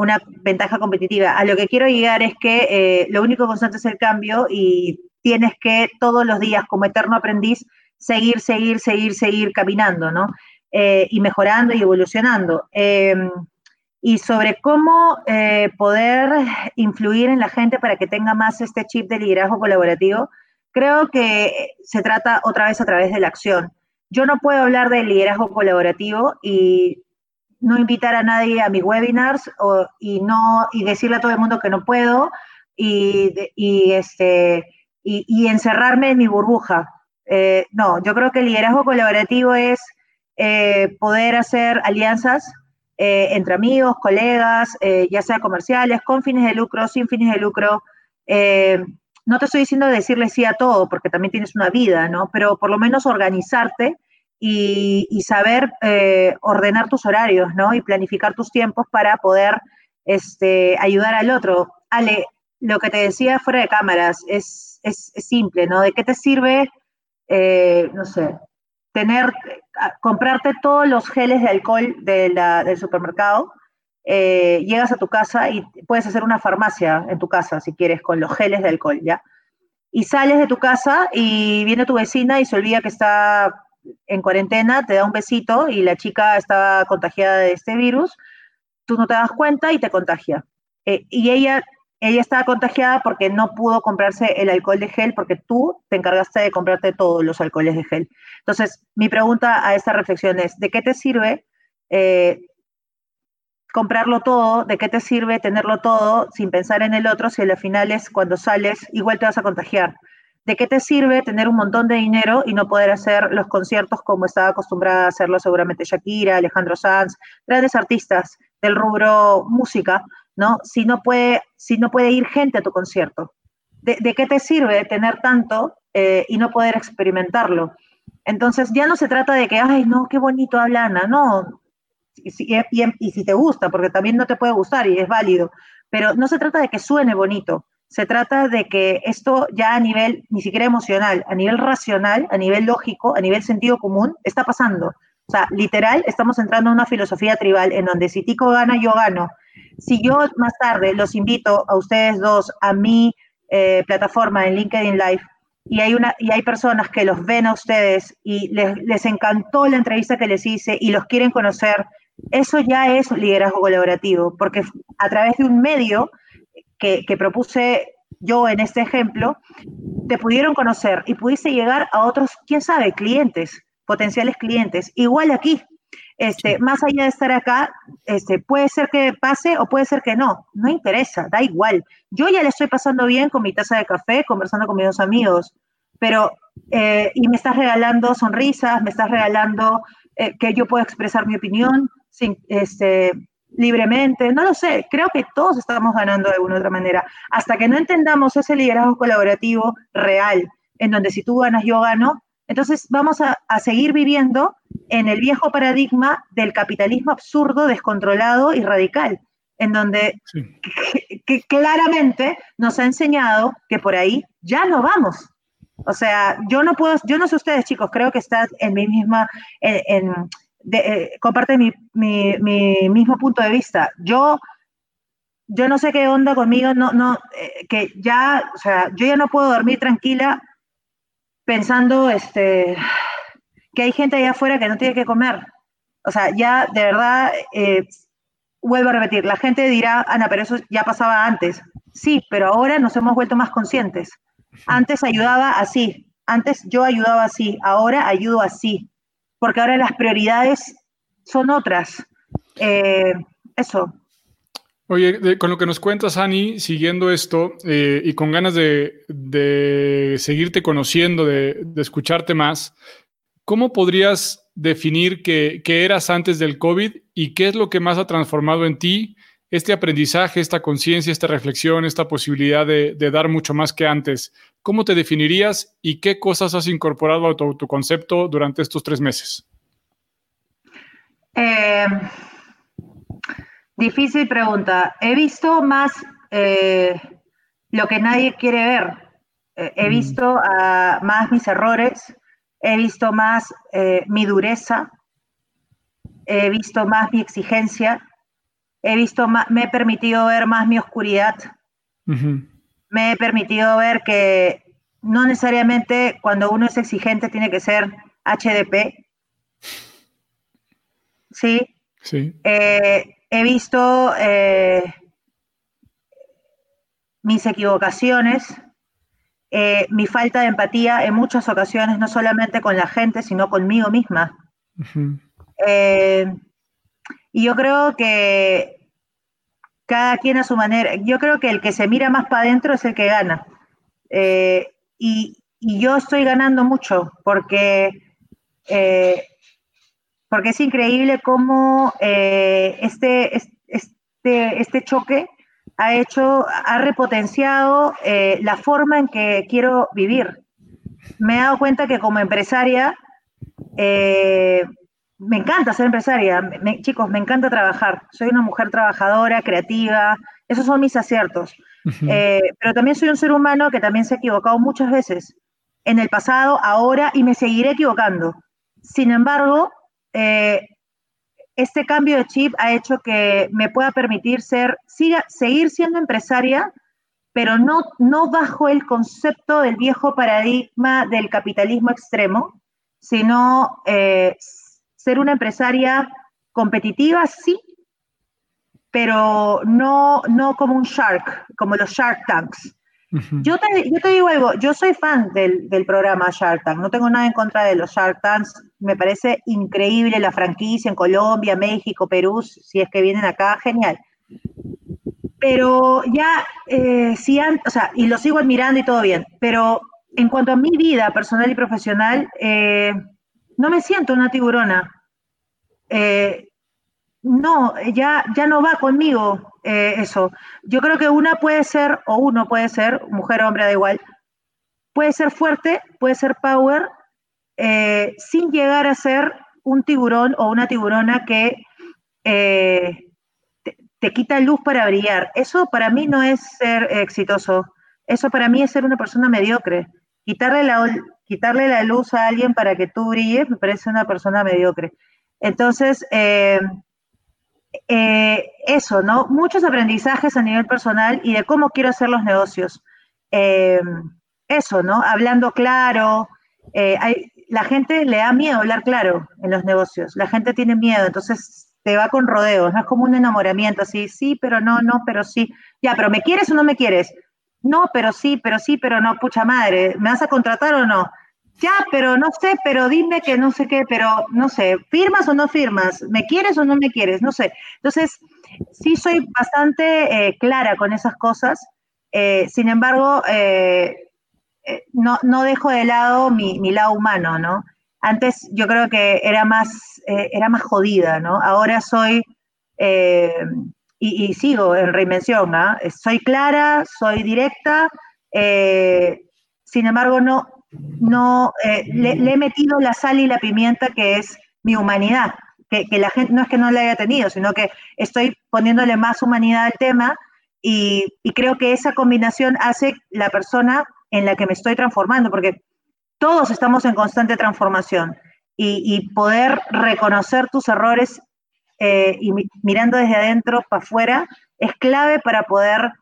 una ventaja competitiva. A lo que quiero llegar es que lo único constante es el cambio y tienes que todos los días como eterno aprendiz seguir, seguir, seguir, seguir caminando, ¿no? Eh, y mejorando y evolucionando. Em, y sobre cómo eh, poder influir en la gente para que tenga más este chip de liderazgo colaborativo, creo que se trata otra vez a través de la acción. Yo no puedo hablar de liderazgo colaborativo y no invitar a nadie a mis webinars y no y decirle a todo el mundo que no puedo y, y este y, encerrarme en mi burbuja. Eh, no, yo creo que el liderazgo colaborativo es eh, poder hacer alianzas eh, entre amigos, colegas, ya sea comerciales, con fines de lucro, sin fines de lucro. no te estoy diciendo decirle sí a todo, porque también tienes una vida, ¿no? Pero por lo menos organizarte y, saber ordenar tus horarios, ¿no? Y planificar tus tiempos para poder este, ayudar al otro. Ale, lo que te decía fuera de cámaras es es, simple, ¿no? ¿De qué te sirve, eh, no sé, tener, comprarte todos los geles de alcohol del supermercado? Eh, llegas a tu casa y puedes hacer una farmacia en tu casa, si quieres, con los geles de alcohol, ¿ya? Y sales de tu casa y viene tu vecina y se olvida que está en cuarentena, te da un besito y la chica está contagiada de este virus, tú no te das cuenta y te contagia. Eh, y ella ella estaba contagiada porque no pudo comprarse el alcohol de gel porque tú te encargaste de comprarte todos los alcoholes de gel. Entonces, mi pregunta a esta reflexión es, ¿de qué te sirve eh, comprarlo todo? ¿De qué te sirve tenerlo todo sin pensar en el otro si al final es cuando sales igual te vas a contagiar? ¿De qué te sirve tener un montón de dinero y no poder hacer los conciertos como estaba acostumbrada a hacerlo seguramente Shakira, Alejandro Sanz, grandes artistas del rubro música? ¿no? Si no puede, si no puede ir gente a tu concierto. ¿De, qué te sirve tener tanto eh, y no poder experimentarlo? Entonces ya no se trata de que, ay, no, qué bonito habla no. Y, y, si te gusta, porque también no te puede gustar y es válido, pero no se trata de que suene bonito, se trata de que esto ya a nivel ni siquiera emocional, a nivel racional, a nivel lógico, a nivel sentido común, está pasando. O sea, literal, estamos entrando en una filosofía tribal en donde si Tico gana, yo gano si yo más tarde los invito a ustedes dos a mi eh, plataforma en LinkedIn Live y hay, una, y hay personas que los ven a ustedes y les, encantó la entrevista que les hice y los quieren conocer, eso ya es liderazgo colaborativo, porque a través de un medio que, que propuse yo en este ejemplo, te pudieron conocer y pudiste llegar a otros, quién sabe, clientes, potenciales clientes. Igual aquí, este, más allá de estar acá, este, puede ser que pase o puede ser que no, no interesa, da igual. Yo ya le estoy pasando bien con mi taza de café, conversando con mis dos amigos, pero, eh, y me estás regalando sonrisas, me estás regalando eh, que yo pueda expresar mi opinión sin, este, libremente, no lo sé, creo que todos estamos ganando de alguna otra manera. Hasta que no entendamos ese liderazgo colaborativo real, en donde si tú ganas, yo gano, entonces vamos a, seguir viviendo en el viejo paradigma del capitalismo absurdo, descontrolado y radical, en donde [laughs] que, claramente nos ha enseñado que por ahí ya no vamos. O sea, yo no puedo, yo no sé ustedes chicos, creo que están en mi misma, en, eh, comparte mi, mismo punto de vista. Yo, yo no sé qué onda conmigo, no, no, eh, que ya, o sea, yo ya no puedo dormir tranquila pensando este, que hay gente allá afuera que no tiene que comer. O sea, ya de verdad, eh, vuelvo a repetir, la gente dirá, Ana, pero eso ya pasaba antes. Sí, pero ahora nos hemos vuelto más conscientes. Antes ayudaba así, antes yo ayudaba así, ahora ayudo así, porque ahora las prioridades son otras. Eh, eso, Oye, con lo que nos cuentas, Ani, siguiendo esto eh, y con ganas de, seguirte conociendo, de, escucharte más, ¿cómo podrías definir qué, eras antes del COVID y qué es lo que más ha transformado en ti este aprendizaje, esta conciencia, esta reflexión, esta posibilidad de, dar mucho más que antes? ¿Cómo te definirías y qué cosas has incorporado a tu, concepto durante estos tres meses? Eh, difícil pregunta. He visto más eh, lo que nadie quiere ver. Eh, he mm. visto más mis errores, he visto más mi dureza, he visto más mi exigencia, he visto más, me he permitido ver más mi oscuridad me he permitido ver que no necesariamente cuando uno es exigente tiene que ser HDP. Sí. Sí. Eh, he visto eh, mis equivocaciones, eh, mi falta de empatía en muchas ocasiones, no solamente con la gente, sino conmigo misma. y yo creo que cada quien a su manera. Yo creo que el que se mira más para adentro es el que gana. Eh, y, yo estoy ganando mucho porque, eh, porque es increíble cómo eh, este, este, este choque ha hecho, ha repotenciado la forma en que quiero vivir. Me he dado cuenta que como empresaria, me encanta ser empresaria, chicos, me encanta trabajar. Soy una mujer trabajadora, creativa, esos son mis aciertos. Eh, pero también soy un ser humano que también se ha equivocado muchas veces, en el pasado, ahora y me seguiré equivocando. Sin embargo, eh, este cambio de chip ha hecho que me pueda permitir ser, siga, seguir siendo empresaria, pero no, no bajo el concepto del viejo paradigma del capitalismo extremo, sino eh, ser una empresaria competitiva, sí, pero no, no como un shark, como los Shark Tanks. yo, te, yo te digo algo, yo soy fan del, del, programa Shark Tank, no tengo nada en contra de los Shark Tanks, me parece increíble la franquicia en Colombia, México, Perú, si es que vienen acá, genial. Pero ya, eh, sí, o sea, y lo sigo admirando y todo bien, pero en cuanto a mi vida personal y profesional, eh, no me siento una tiburona. Eh, no, ya, ya no va conmigo eh, eso. Yo creo que una puede ser, o uno puede ser, mujer o hombre, da igual, puede ser fuerte, puede ser power, eh, sin llegar a ser un tiburón o una tiburona que te, te, quita luz para brillar. Eso para mí no es ser exitoso. Eso para mí es ser una persona mediocre. Quitarle la, quitarle la luz a alguien para que tú brilles me parece una persona mediocre. Entonces, eh, eh, eso, ¿no? Muchos aprendizajes a nivel personal y de cómo quiero hacer los negocios. Eh, eso, ¿no? Hablando claro. la gente le da miedo hablar claro en los negocios. La gente tiene miedo, entonces te va con rodeos. No es como un enamoramiento así, sí, pero no, no, pero sí. Ya, pero ¿me quieres o no me quieres? No, pero sí, pero sí, pero no, pucha madre, ¿me vas a contratar o no? Ya, pero no sé, pero dime que no sé qué, pero no sé, ¿firmas o no firmas? ¿Me quieres o no me quieres? No sé. Entonces, sí soy bastante eh, clara con esas cosas. Eh, sin embargo, eh, no, no, dejo de lado mi, mi, lado humano, ¿no? Antes yo creo que era más, era más jodida, ¿no? Ahora soy, y, sigo en reinvención, ¿ah? Soy clara, soy directa, sin embargo, no, no eh, le, he metido la sal y la pimienta que es mi humanidad, que, la gente no es que no la haya tenido, sino que estoy poniéndole más humanidad al tema y, creo que esa combinación hace la persona en la que me estoy transformando, porque todos estamos en constante transformación y, poder reconocer tus errores eh, y mirando desde adentro para afuera es clave para poder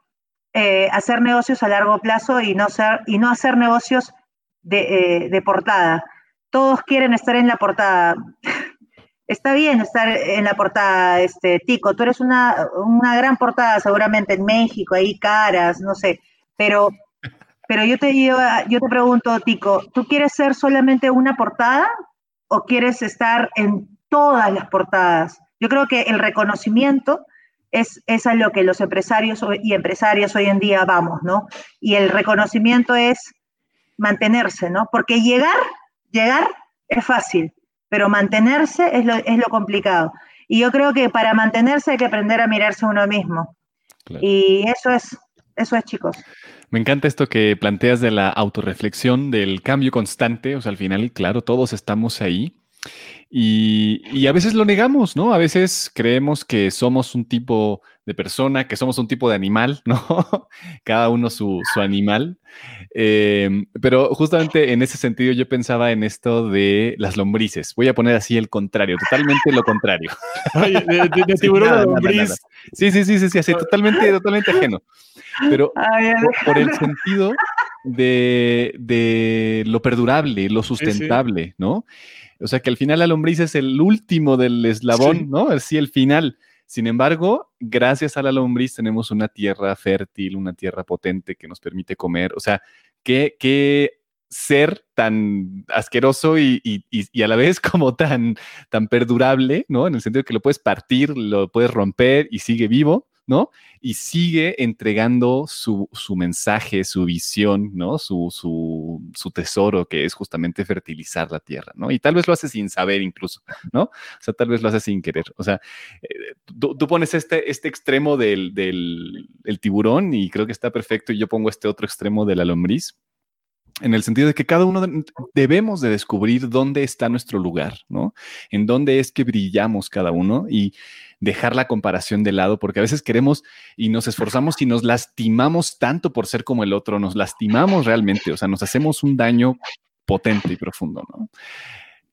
eh, hacer negocios a largo plazo y no, ser, y no hacer negocios eh, de, portada. Todos quieren estar en la portada. [laughs] Está bien estar en la portada, este, Tico. Tú eres una, gran portada seguramente en México, ahí caras, no sé. Pero, pero yo te yo te pregunto, Tico, ¿tú quieres ser solamente una portada o quieres estar en todas las portadas? Yo creo que el reconocimiento es, es a lo que los empresarios y empresarias hoy en día vamos, ¿no? Y el reconocimiento es mantenerse, ¿no? Porque llegar, llegar es fácil, pero mantenerse es lo, es lo complicado. Y yo creo que para mantenerse hay que aprender a mirarse uno mismo. Y eso es, eso es, chicos. Me encanta esto que planteas de la autorreflexión, del cambio constante. O sea, al final, claro, todos estamos ahí. Y, a veces lo negamos, ¿no? A veces creemos que somos un tipo de persona, que somos un tipo de animal, [laughs] ¿no? Cada uno su, animal. Em, pero justamente en ese sentido yo pensaba en esto de las lombrices. Voy a poner así el contrario, totalmente lo contrario. [laughs] de, tiburón a lombriz. Sí, sí, sí, sí, así, totalmente, totalmente ajeno. Pero [laughs] por, el sentido de, de, lo perdurable, lo sustentable, ¿no? O sea que al final la lombriz es el último del eslabón, ¿no? Así el final. Sin embargo, gracias a la lombriz tenemos una tierra fértil, una tierra potente que nos permite comer. O sea, qué, qué ser tan asqueroso y, y, a la vez [laughs] como tan, tan perdurable, ¿no? En el sentido de que lo puedes partir, lo puedes romper y sigue vivo. ¿No? Y sigue entregando su, mensaje, su visión, ¿no? Su, su, tesoro, que es justamente fertilizar la tierra, ¿no? Y tal vez lo hace sin saber incluso, ¿no? O sea, tal vez lo hace sin querer. O sea, eh, tú, pones este, este extremo del, del, tiburón y creo que está perfecto y yo pongo este otro extremo de la lombriz en el sentido de que cada uno debemos de descubrir dónde está nuestro lugar, ¿no? En dónde es que brillamos cada uno y dejar la comparación de lado, porque a veces queremos y nos esforzamos y nos lastimamos tanto por ser como el otro, nos lastimamos realmente, o sea, nos hacemos un daño potente y profundo, ¿no?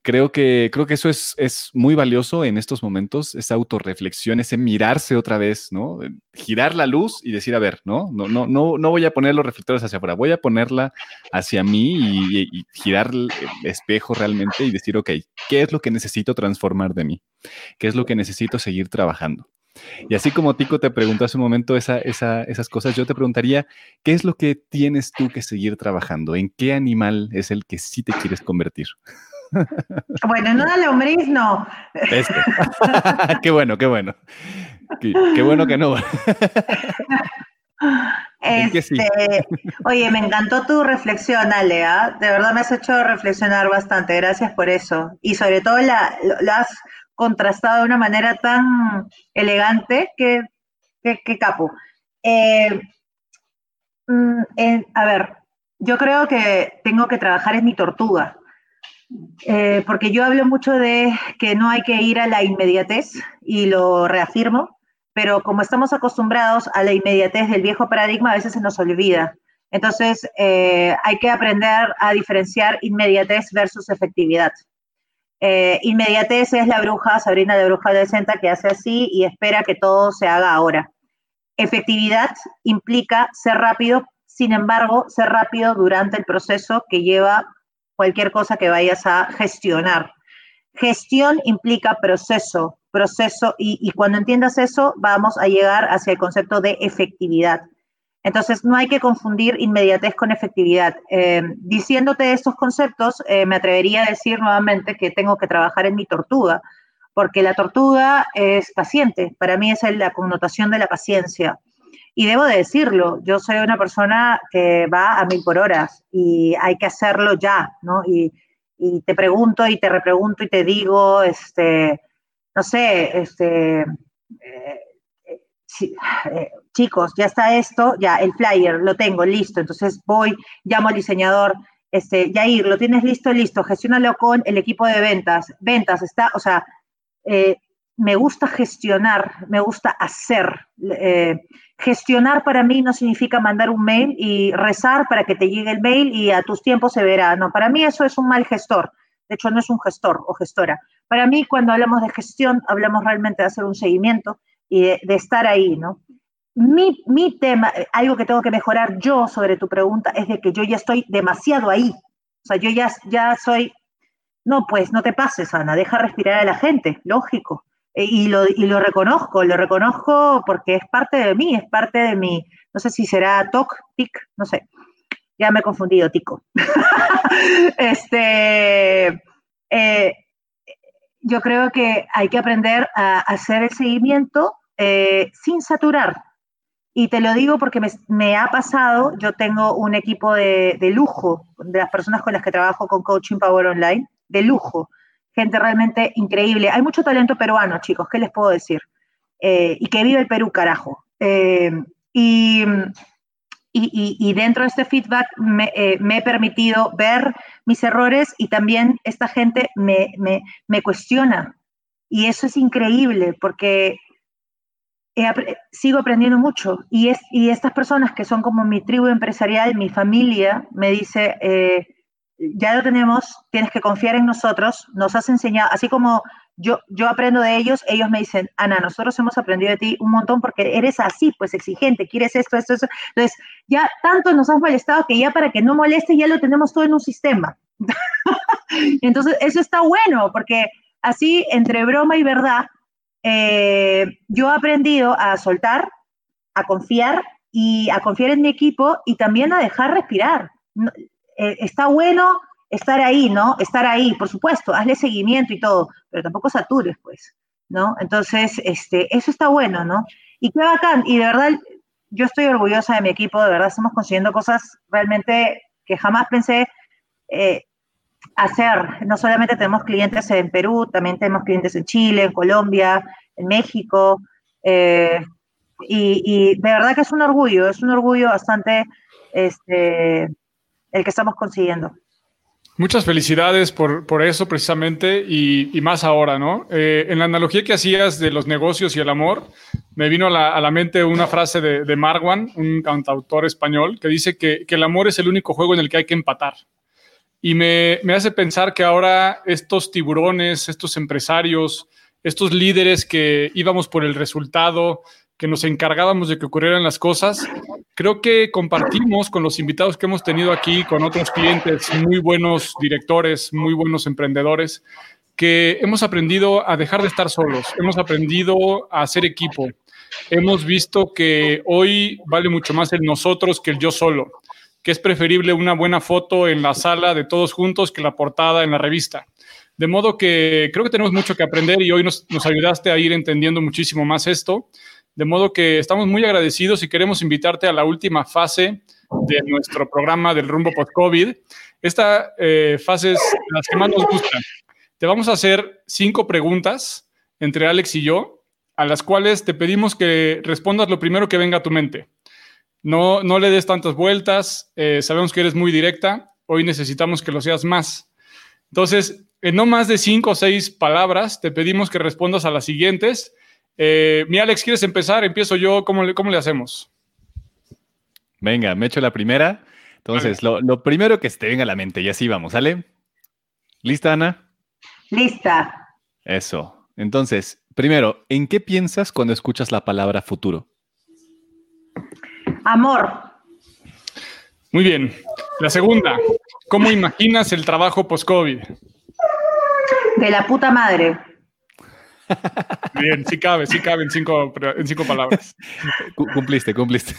Creo que, creo que eso es, es muy valioso en estos momentos, esa autorreflexión, ese mirarse otra vez, ¿no? Girar la luz y decir, a ver, ¿no? No, no, no, no voy a poner los reflectores hacia afuera, voy a ponerla hacia mí y, girar el espejo realmente y decir, ok, ¿qué es lo que necesito transformar de mí? ¿Qué es lo que necesito seguir trabajando? Y así como Tico te preguntó hace un momento esa, esa, esas cosas, yo te preguntaría, ¿qué es lo que tienes tú que seguir trabajando? ¿En qué animal es el que sí te quieres convertir? Bueno, no la lombriz, no. Este. [laughs] qué bueno, qué bueno. Qué, bueno que no. Este, oye, me encantó tu reflexión, Ale. ¿ah? De verdad me has hecho reflexionar bastante. Gracias por eso. Y sobre todo la, lo has contrastado de una manera tan elegante que, que, capo. Eh, mm, a ver, yo creo que tengo que trabajar en mi tortuga. Eh, porque yo hablo mucho de que no hay que ir a la inmediatez y lo reafirmo, pero como estamos acostumbrados a la inmediatez del viejo paradigma, a veces se nos olvida. Entonces, eh, hay que aprender a diferenciar inmediatez versus efectividad. Eh, inmediatez es la bruja, Sabrina de Bruja de Senta, que hace así y espera que todo se haga ahora. Efectividad implica ser rápido, sin embargo, ser rápido durante el proceso que lleva cualquier cosa que vayas a gestionar. Gestión implica proceso, proceso, y, cuando entiendas eso, vamos a llegar hacia el concepto de efectividad. Entonces, no hay que confundir inmediatez con efectividad. Eh, diciéndote estos conceptos, eh, me atrevería a decir nuevamente que tengo que trabajar en mi tortuga, porque la tortuga es paciente. Para mí es la connotación de la paciencia. Y debo de decirlo, yo soy una persona que va a mil por horas y hay que hacerlo ya, ¿no? Y, te pregunto y te repregunto y te digo, este, no sé, este, eh, eh, chicos, ya está esto, ya el flyer lo tengo listo, entonces voy, llamo al diseñador, este, Yair, lo tienes listo, listo, gestiónalo con el equipo de ventas, ventas, está, o sea, eh, me gusta gestionar, me gusta hacer. Eh, gestionar para mí no significa mandar un mail y rezar para que te llegue el mail y a tus tiempos se verá. No, para mí eso es un mal gestor. De hecho, no es un gestor o gestora. Para mí, cuando hablamos de gestión, hablamos realmente de hacer un seguimiento y de, estar ahí, ¿no? Mi, mi, tema, algo que tengo que mejorar yo sobre tu pregunta, es de que yo ya estoy demasiado ahí. O sea, yo ya, ya soy, no, pues no te pases, Ana, deja respirar a la gente, lógico. Eh, y, lo, y lo reconozco, lo reconozco porque es parte de mí, es parte de mi, no sé si será TOC, TIC, no sé, ya me he confundido, Tico. [laughs] este, eh, yo creo que hay que aprender a hacer el seguimiento eh, sin saturar. Y te lo digo porque me, ha pasado, yo tengo un equipo de, de, lujo, de las personas con las que trabajo con Coaching Power Online, de lujo gente realmente increíble. Hay mucho talento peruano, chicos, ¿qué les puedo decir? Eh, y que vive el Perú, carajo. Eh, y, dentro de este feedback me, eh, me, he permitido ver mis errores y también esta gente me, me, me cuestiona. Y eso es increíble porque sigo aprendiendo mucho. Y, y estas personas que son como mi tribu empresarial, mi familia, me dice, eh, ya lo tenemos, tienes que confiar en nosotros, nos has enseñado, así como yo, yo aprendo de ellos, ellos me dicen, Ana, nosotros hemos aprendido de ti un montón porque eres así, pues exigente, quieres esto, esto, esto. Entonces, ya tanto nos has molestado que ya para que no moleste ya lo tenemos todo en un sistema. [laughs] Entonces, eso está bueno porque así, entre broma y verdad, eh, yo he aprendido a soltar, a confiar y a confiar en mi equipo y también a dejar respirar. Eh, está bueno estar ahí, ¿no? Estar ahí, por supuesto, hazle seguimiento y todo, pero tampoco satures, pues, ¿no? Entonces, este, eso está bueno, ¿no? Y qué bacán, y de verdad, yo estoy orgullosa de mi equipo, de verdad, estamos consiguiendo cosas realmente que jamás pensé eh, hacer. No solamente tenemos clientes en Perú, también tenemos clientes en Chile, en Colombia, en México. Eh, y, de verdad que es un orgullo, es un orgullo bastante este, el que estamos consiguiendo. Muchas felicidades por, eso precisamente y, más ahora, ¿no? Eh, en la analogía que hacías de los negocios y el amor, me vino a la, mente una frase de, de, Marwan, un cantautor español, que dice que, que el amor es el único juego en el que hay que empatar. Y me, hace pensar que ahora estos tiburones, estos empresarios, estos líderes que íbamos por el resultado, que nos encargábamos de que ocurrieran las cosas, creo que compartimos con los invitados que hemos tenido aquí, con otros clientes, muy buenos directores, muy buenos emprendedores, que hemos aprendido a dejar de estar solos, hemos aprendido a hacer equipo, hemos visto que hoy vale mucho más el nosotros que el yo solo que es preferible una buena foto en la sala de todos juntos que la portada en la revista. De modo que creo que tenemos mucho que aprender y hoy nos, ayudaste a ir entendiendo muchísimo más esto. De modo que estamos muy agradecidos y queremos invitarte a la última fase de nuestro programa del rumbo post-COVID. Esta eh, fase es la que más nos gusta. Te vamos a hacer cinco preguntas entre Alex y yo, a las cuales te pedimos que respondas lo primero que venga a tu mente. No, no le des tantas vueltas. Eh, sabemos que eres muy directa. Hoy necesitamos que lo seas más. Entonces, en no más de cinco o seis palabras, te pedimos que respondas a las siguientes. Eh, mi Alex, ¿quieres empezar? Empiezo yo. ¿Cómo le, cómo le hacemos? Venga, me echo la primera. Entonces, lo, lo, primero que se te venga a la mente, y así vamos, ¿sale? ¿Lista, Ana? Lista. Eso. Entonces, primero, ¿en qué piensas cuando escuchas la palabra futuro? Amor. Muy bien. La segunda, ¿cómo imaginas el trabajo post-COVID? De la puta madre. Bien, sí cabe, sí cabe en cinco, en cinco palabras. Cumpliste, cumpliste.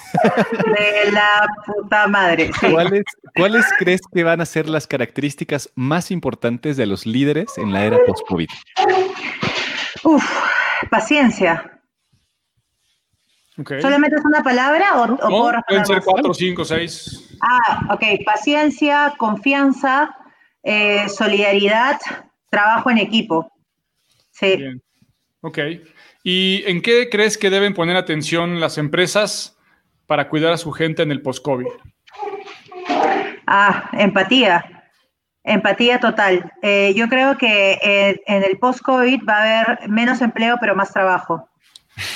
De la puta madre. ¿Cuáles, ¿Cuáles crees que van a ser las características más importantes de los líderes en la era post-COVID? Uf, paciencia. ¿Solamente es una palabra o, o Pueden ser cuatro, cinco, seis. Ah, ok. Paciencia, confianza, eh, solidaridad, trabajo en equipo. Sí. Bien. Ok. ¿Y en qué crees que deben poner atención las empresas para cuidar a su gente en el post-COVID? Ah, empatía. Empatía total. Eh, yo creo que eh, en el post-COVID va a haber menos empleo, pero más trabajo.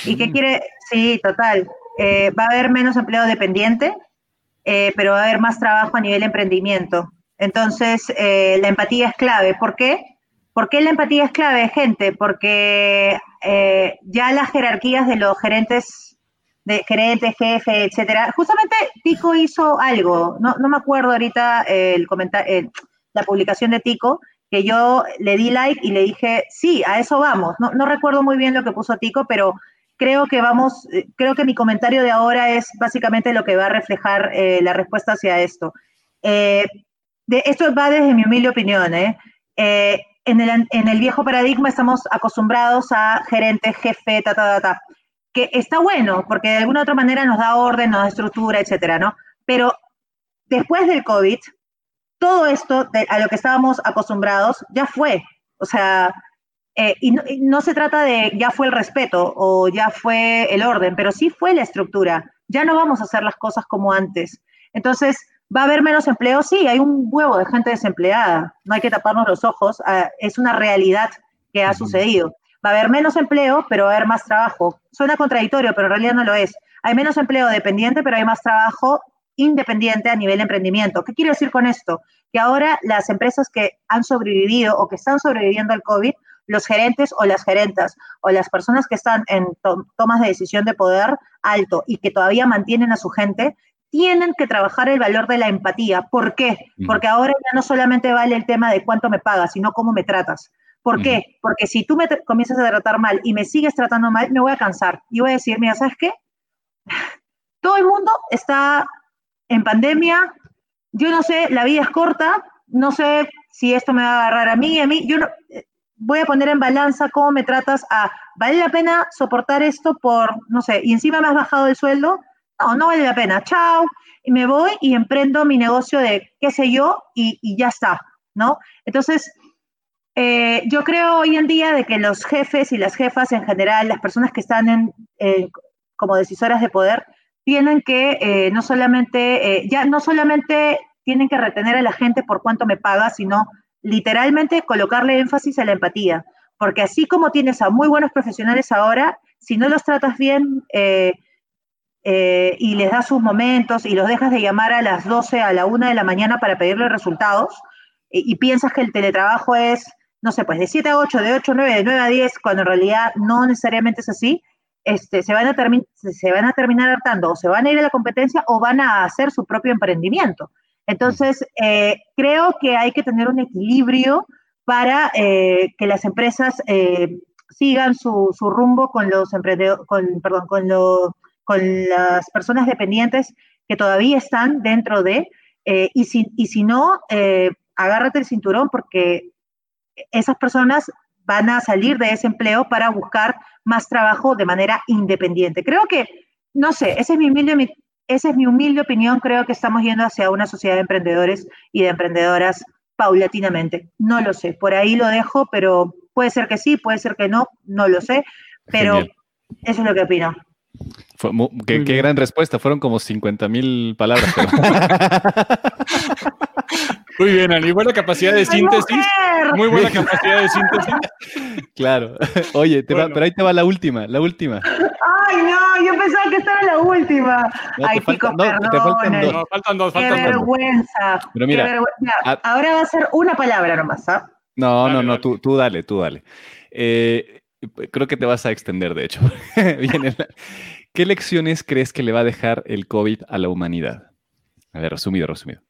¿Y qué quiere? Sí, total. Eh, va a haber menos empleo dependiente, eh, pero va a haber más trabajo a nivel emprendimiento. Entonces, la empatía es clave. ¿Por qué? ¿Por qué la empatía es clave, gente? Porque ya las jerarquías de los gerentes, de gerentes, jefe, etcétera, justamente Tico hizo algo, no, no me acuerdo ahorita el comentario, la publicación de Tico, que yo le di like y le dije, sí, a eso vamos. No, no recuerdo muy bien lo que puso Tico, pero creo que vamos, eh, creo que mi comentario de ahora es básicamente lo que va a reflejar eh, la respuesta hacia esto. Eh, de, esto va desde mi humilde opinión. En, el, en el viejo paradigma estamos acostumbrados a gerente, jefe, ta, ta, ta, ta, que está bueno porque de alguna otra manera nos da orden, nos da estructura, etcétera, ¿no? Pero después del COVID, todo esto a lo que estábamos acostumbrados ya fue. O sea, eh, y, no, se trata de ya fue el respeto o ya fue el orden, pero sí fue la estructura. Ya no vamos a hacer las cosas como antes. Entonces, ¿va a haber menos empleo? Sí, hay un huevo de gente desempleada. No hay que taparnos los ojos. Ah, es una realidad que ha sucedido. Va a haber menos empleo, pero va a haber más trabajo. Suena contradictorio, pero en realidad no lo es. Hay menos empleo dependiente, pero hay más trabajo independiente a nivel de emprendimiento. ¿Qué quiero decir con esto? Que ahora las empresas que han sobrevivido o que están sobreviviendo al COVID, los gerentes o las gerentas o las personas que están en tomas de decisión de poder alto y que todavía mantienen a su gente, tienen que trabajar el valor de la empatía. ¿Por qué? Porque ahora ya no solamente vale el tema de cuánto me pagas, sino cómo me tratas. ¿Por qué? Porque si tú me comienzas a tratar mal y me sigues tratando mal, me voy a cansar y voy a decir, mira, ¿sabes qué? [laughs] Todo el mundo está en pandemia, yo no sé, la vida es corta, no sé si esto me va a agarrar a mí, a mí, yo no, eh, voy a poner en balanza cómo me tratas a, ¿vale la pena soportar esto por, no sé, y encima me has bajado el sueldo? No, no vale la pena, chao, y me voy y emprendo mi negocio de qué sé yo y, ya está, ¿no? Entonces, eh, yo creo hoy en día de que los jefes y las jefas en general, las personas que están en, como decisoras de poder, tienen que eh, no solamente, eh, ya no solamente tienen que retener a la gente por cuánto me paga, sino literalmente colocarle énfasis a la empatía. Porque así como tienes a muy buenos profesionales ahora, si no los tratas bien y les das sus momentos y los dejas de llamar a las 12, a la 1 de la mañana para pedirle resultados, y piensas que el teletrabajo es no sé, pues de 7 a 8, de 8 a 9, de 9 a 10, cuando en realidad no necesariamente es así, este, se, van a se van a terminar hartando o se van a ir a la competencia o van a hacer su propio emprendimiento. Entonces, eh, creo que hay que tener un equilibrio para eh, que las empresas eh, sigan su, su, rumbo con los emprendedores, con, perdón, con, lo, con las personas dependientes que todavía están dentro de, y, si, y si no, agárrate el cinturón porque esas personas van a salir de ese empleo para buscar más trabajo de manera independiente. Creo que, no sé, esa es mi humilde, esa es mi humilde opinión, creo que estamos yendo hacia una sociedad de emprendedores y de emprendedoras paulatinamente. No lo sé, por ahí lo dejo, pero puede ser que sí, puede ser que no, no lo sé, pero eso es lo que opino. Qué, gran respuesta, fueron como 50 mil palabras. [laughs] Muy bien, Ani. Buena capacidad de síntesis. Muy buena capacidad de síntesis. Claro. [laughs] Oye, pero ahí te va la última, la última. Ay, no, yo pensaba que esta era la última. Ay, chicos, no, te faltan dos. No, faltan dos, faltan Qué vergüenza. Pero mira, ahora va a ser una palabra nomás, ¿ah? No, no, no, tú, tú dale, tú dale. Eh, creo que te vas a extender, de hecho. [laughs] ¿Qué lecciones crees que le va a dejar el COVID a la humanidad? A ver, resumido, resumido.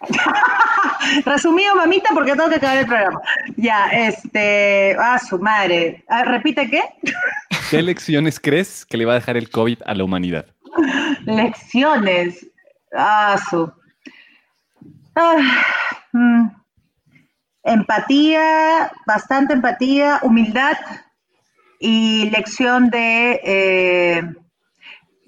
[laughs] Resumido, mamita, porque tengo que acabar el programa. Ya, este. Ah, su madre. Ah, ¿Repite qué? [laughs] ¿Qué lecciones crees que le va a dejar el COVID a la humanidad? Lecciones. Ah, su. Ah, mm. Empatía, bastante empatía, humildad y lección de. Eh,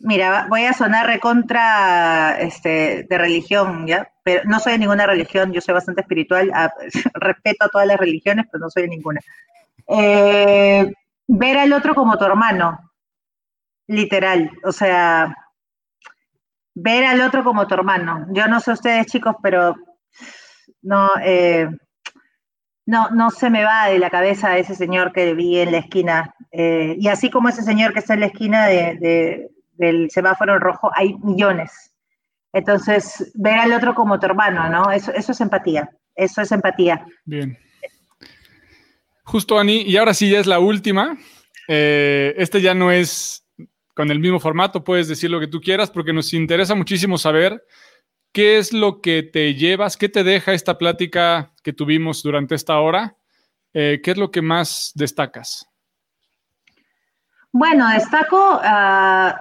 mira, voy a sonar recontra este, de religión, ¿ya? Pero no soy de ninguna religión, yo soy bastante espiritual, [laughs] respeto a todas las religiones, pero no soy de ninguna. Eh, ver al otro como tu hermano, literal, o sea, ver al otro como tu hermano. Yo no sé ustedes, chicos, pero no, eh, no, no se me va de la cabeza ese señor que vi en la esquina. Eh, y así como ese señor que está en la esquina de del semáforo rojo, hay millones. Entonces, ver al otro como tu hermano, ¿no? Eso, eso es empatía, eso es empatía. Bien. Justo, Ani, y ahora sí ya es la última. Eh, este ya no es con el mismo formato, puedes decir lo que tú quieras, porque nos interesa muchísimo saber qué es lo que te llevas, qué te deja esta plática que tuvimos durante esta hora, eh, qué es lo que más destacas. Bueno, destaco uh,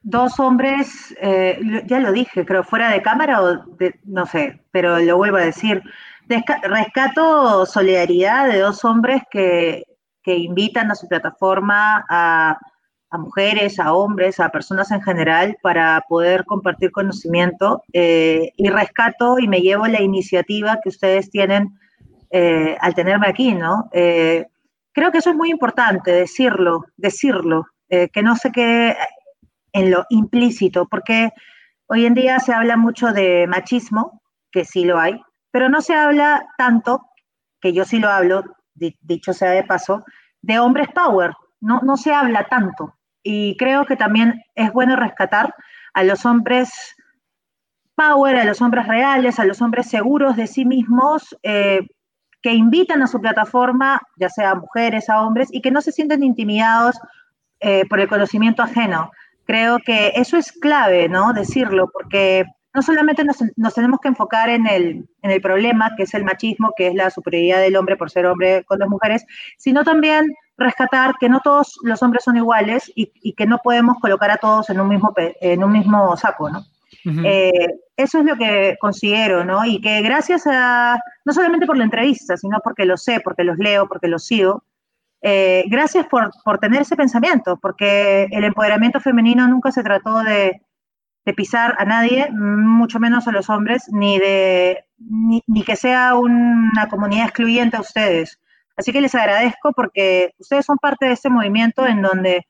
dos hombres, eh, ya lo dije, creo, fuera de cámara o no sé, pero lo vuelvo a decir. rescato solidaridad de dos hombres que, invitan a su plataforma a, mujeres, a hombres, a personas en general para poder compartir conocimiento eh, y rescato y me llevo la iniciativa que ustedes tienen eh, al tenerme aquí, ¿no? creo que eso es muy importante, decirlo, decirlo, que no se quede en lo implícito, porque hoy en día se habla mucho de machismo, que sí lo hay, pero no se habla tanto, que yo sí lo hablo, dicho sea de paso, de hombres power, no, no se habla tanto. Y creo que también es bueno rescatar a los hombres power, a los hombres reales, a los hombres seguros de sí mismos, eh, que invitan a su plataforma, ya sea mujeres, a hombres, y que no se sienten intimidados eh, por el conocimiento ajeno. Creo que eso es clave, ¿no? Decirlo, porque no solamente nos, tenemos que enfocar en el, en el, problema, que es el machismo, que es la superioridad del hombre por ser hombre con las mujeres, sino también rescatar que no todos los hombres son iguales y, y que no podemos colocar a todos en un mismo, en un mismo saco, ¿no? Eh, eso es lo que considero, ¿no? Y que gracias a, no solamente por la entrevista, sino porque lo sé, porque los leo, porque los sigo, eh, gracias por, por, tener ese pensamiento, porque el empoderamiento femenino nunca se trató de, de pisar a nadie, mucho menos a los hombres, ni de ni, ni, que sea una comunidad excluyente a ustedes. Así que les agradezco porque ustedes son parte de este movimiento en donde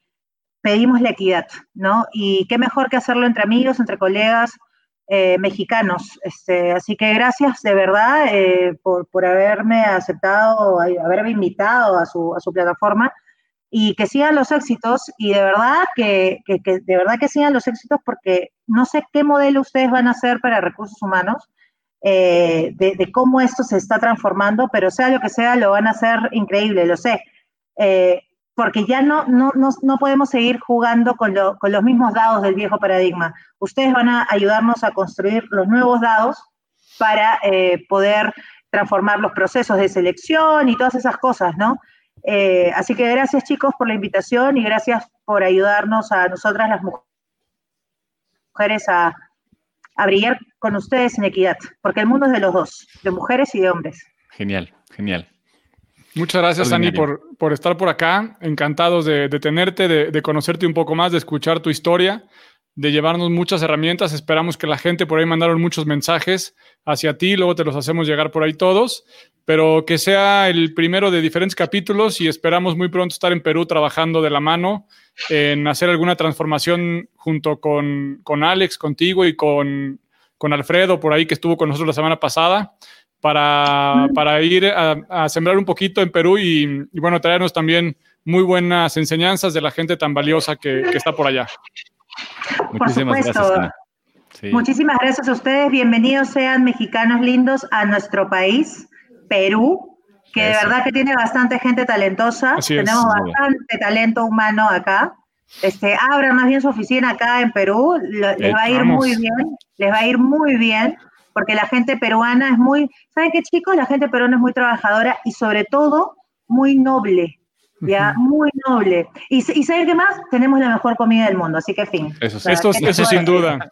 pedimos la equidad, ¿no? Y qué mejor que hacerlo entre amigos, entre colegas eh, mexicanos. Este, así que gracias de verdad eh, por, por, haberme aceptado, haberme invitado a su, a su, plataforma y que sigan los éxitos y de verdad que, que, que, de verdad que sigan los éxitos porque no sé qué modelo ustedes van a hacer para recursos humanos, eh, de, cómo esto se está transformando, pero sea lo que sea, lo van a hacer increíble, lo sé. Eh, porque ya no, no, no, no podemos seguir jugando con, lo, con, los mismos dados del viejo paradigma. Ustedes van a ayudarnos a construir los nuevos dados para eh, poder transformar los procesos de selección y todas esas cosas, ¿no? Así que gracias chicos por la invitación y gracias por ayudarnos a nosotras las mujeres a, a brillar con ustedes en equidad, porque el mundo es de los dos, de mujeres y de hombres. Genial, genial. Muchas gracias, Ani, por, por, estar por acá. Encantados de, de tenerte, de, de, conocerte un poco más, de escuchar tu historia, de llevarnos muchas herramientas. Esperamos que la gente por ahí mandaron muchos mensajes hacia ti, luego te los hacemos llegar por ahí todos, pero que sea el primero de diferentes capítulos y esperamos muy pronto estar en Perú trabajando de la mano en hacer alguna transformación junto con, con Alex, contigo y con, con Alfredo por ahí que estuvo con nosotros la semana pasada para, para ir a, a, sembrar un poquito en Perú y, y, bueno, traernos también muy buenas enseñanzas de la gente tan valiosa que, que está por allá. Muchísimas por supuesto. gracias. Sí. Muchísimas gracias a ustedes. Bienvenidos sean mexicanos lindos a nuestro país, Perú, que Eso. de verdad que tiene bastante gente talentosa. Así Tenemos es. bastante talento humano acá. Este, abran más bien su oficina acá en Perú, les eh, va a ir vamos. muy bien, les va a ir muy bien porque la gente peruana es muy, ¿saben qué chicos? La gente peruana es muy trabajadora y sobre todo muy noble, ¿ya? Muy noble. Y, y ¿saben qué más? Tenemos la mejor comida del mundo, así que fin. Eso, o sea, esto, eso sin duda.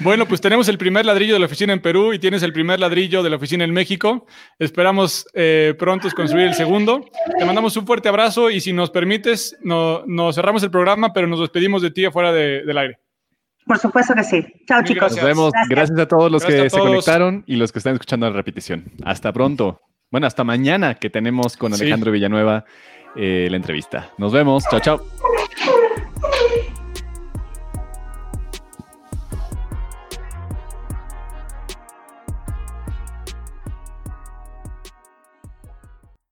Bueno, pues tenemos el primer ladrillo de la oficina en Perú y tienes el primer ladrillo de la oficina en México. Esperamos eh, pronto construir el segundo. Te mandamos un fuerte abrazo y si nos permites, no, nos cerramos el programa, pero nos despedimos de ti afuera de, del aire. Por supuesto que sí. Chao, chicos. Nos vemos. Gracias, gracias a todos los gracias que todos. se conectaron y los que están escuchando la repetición. Hasta pronto. Bueno, hasta mañana que tenemos con Alejandro sí. Villanueva eh, la entrevista. Nos vemos. Chao, chao.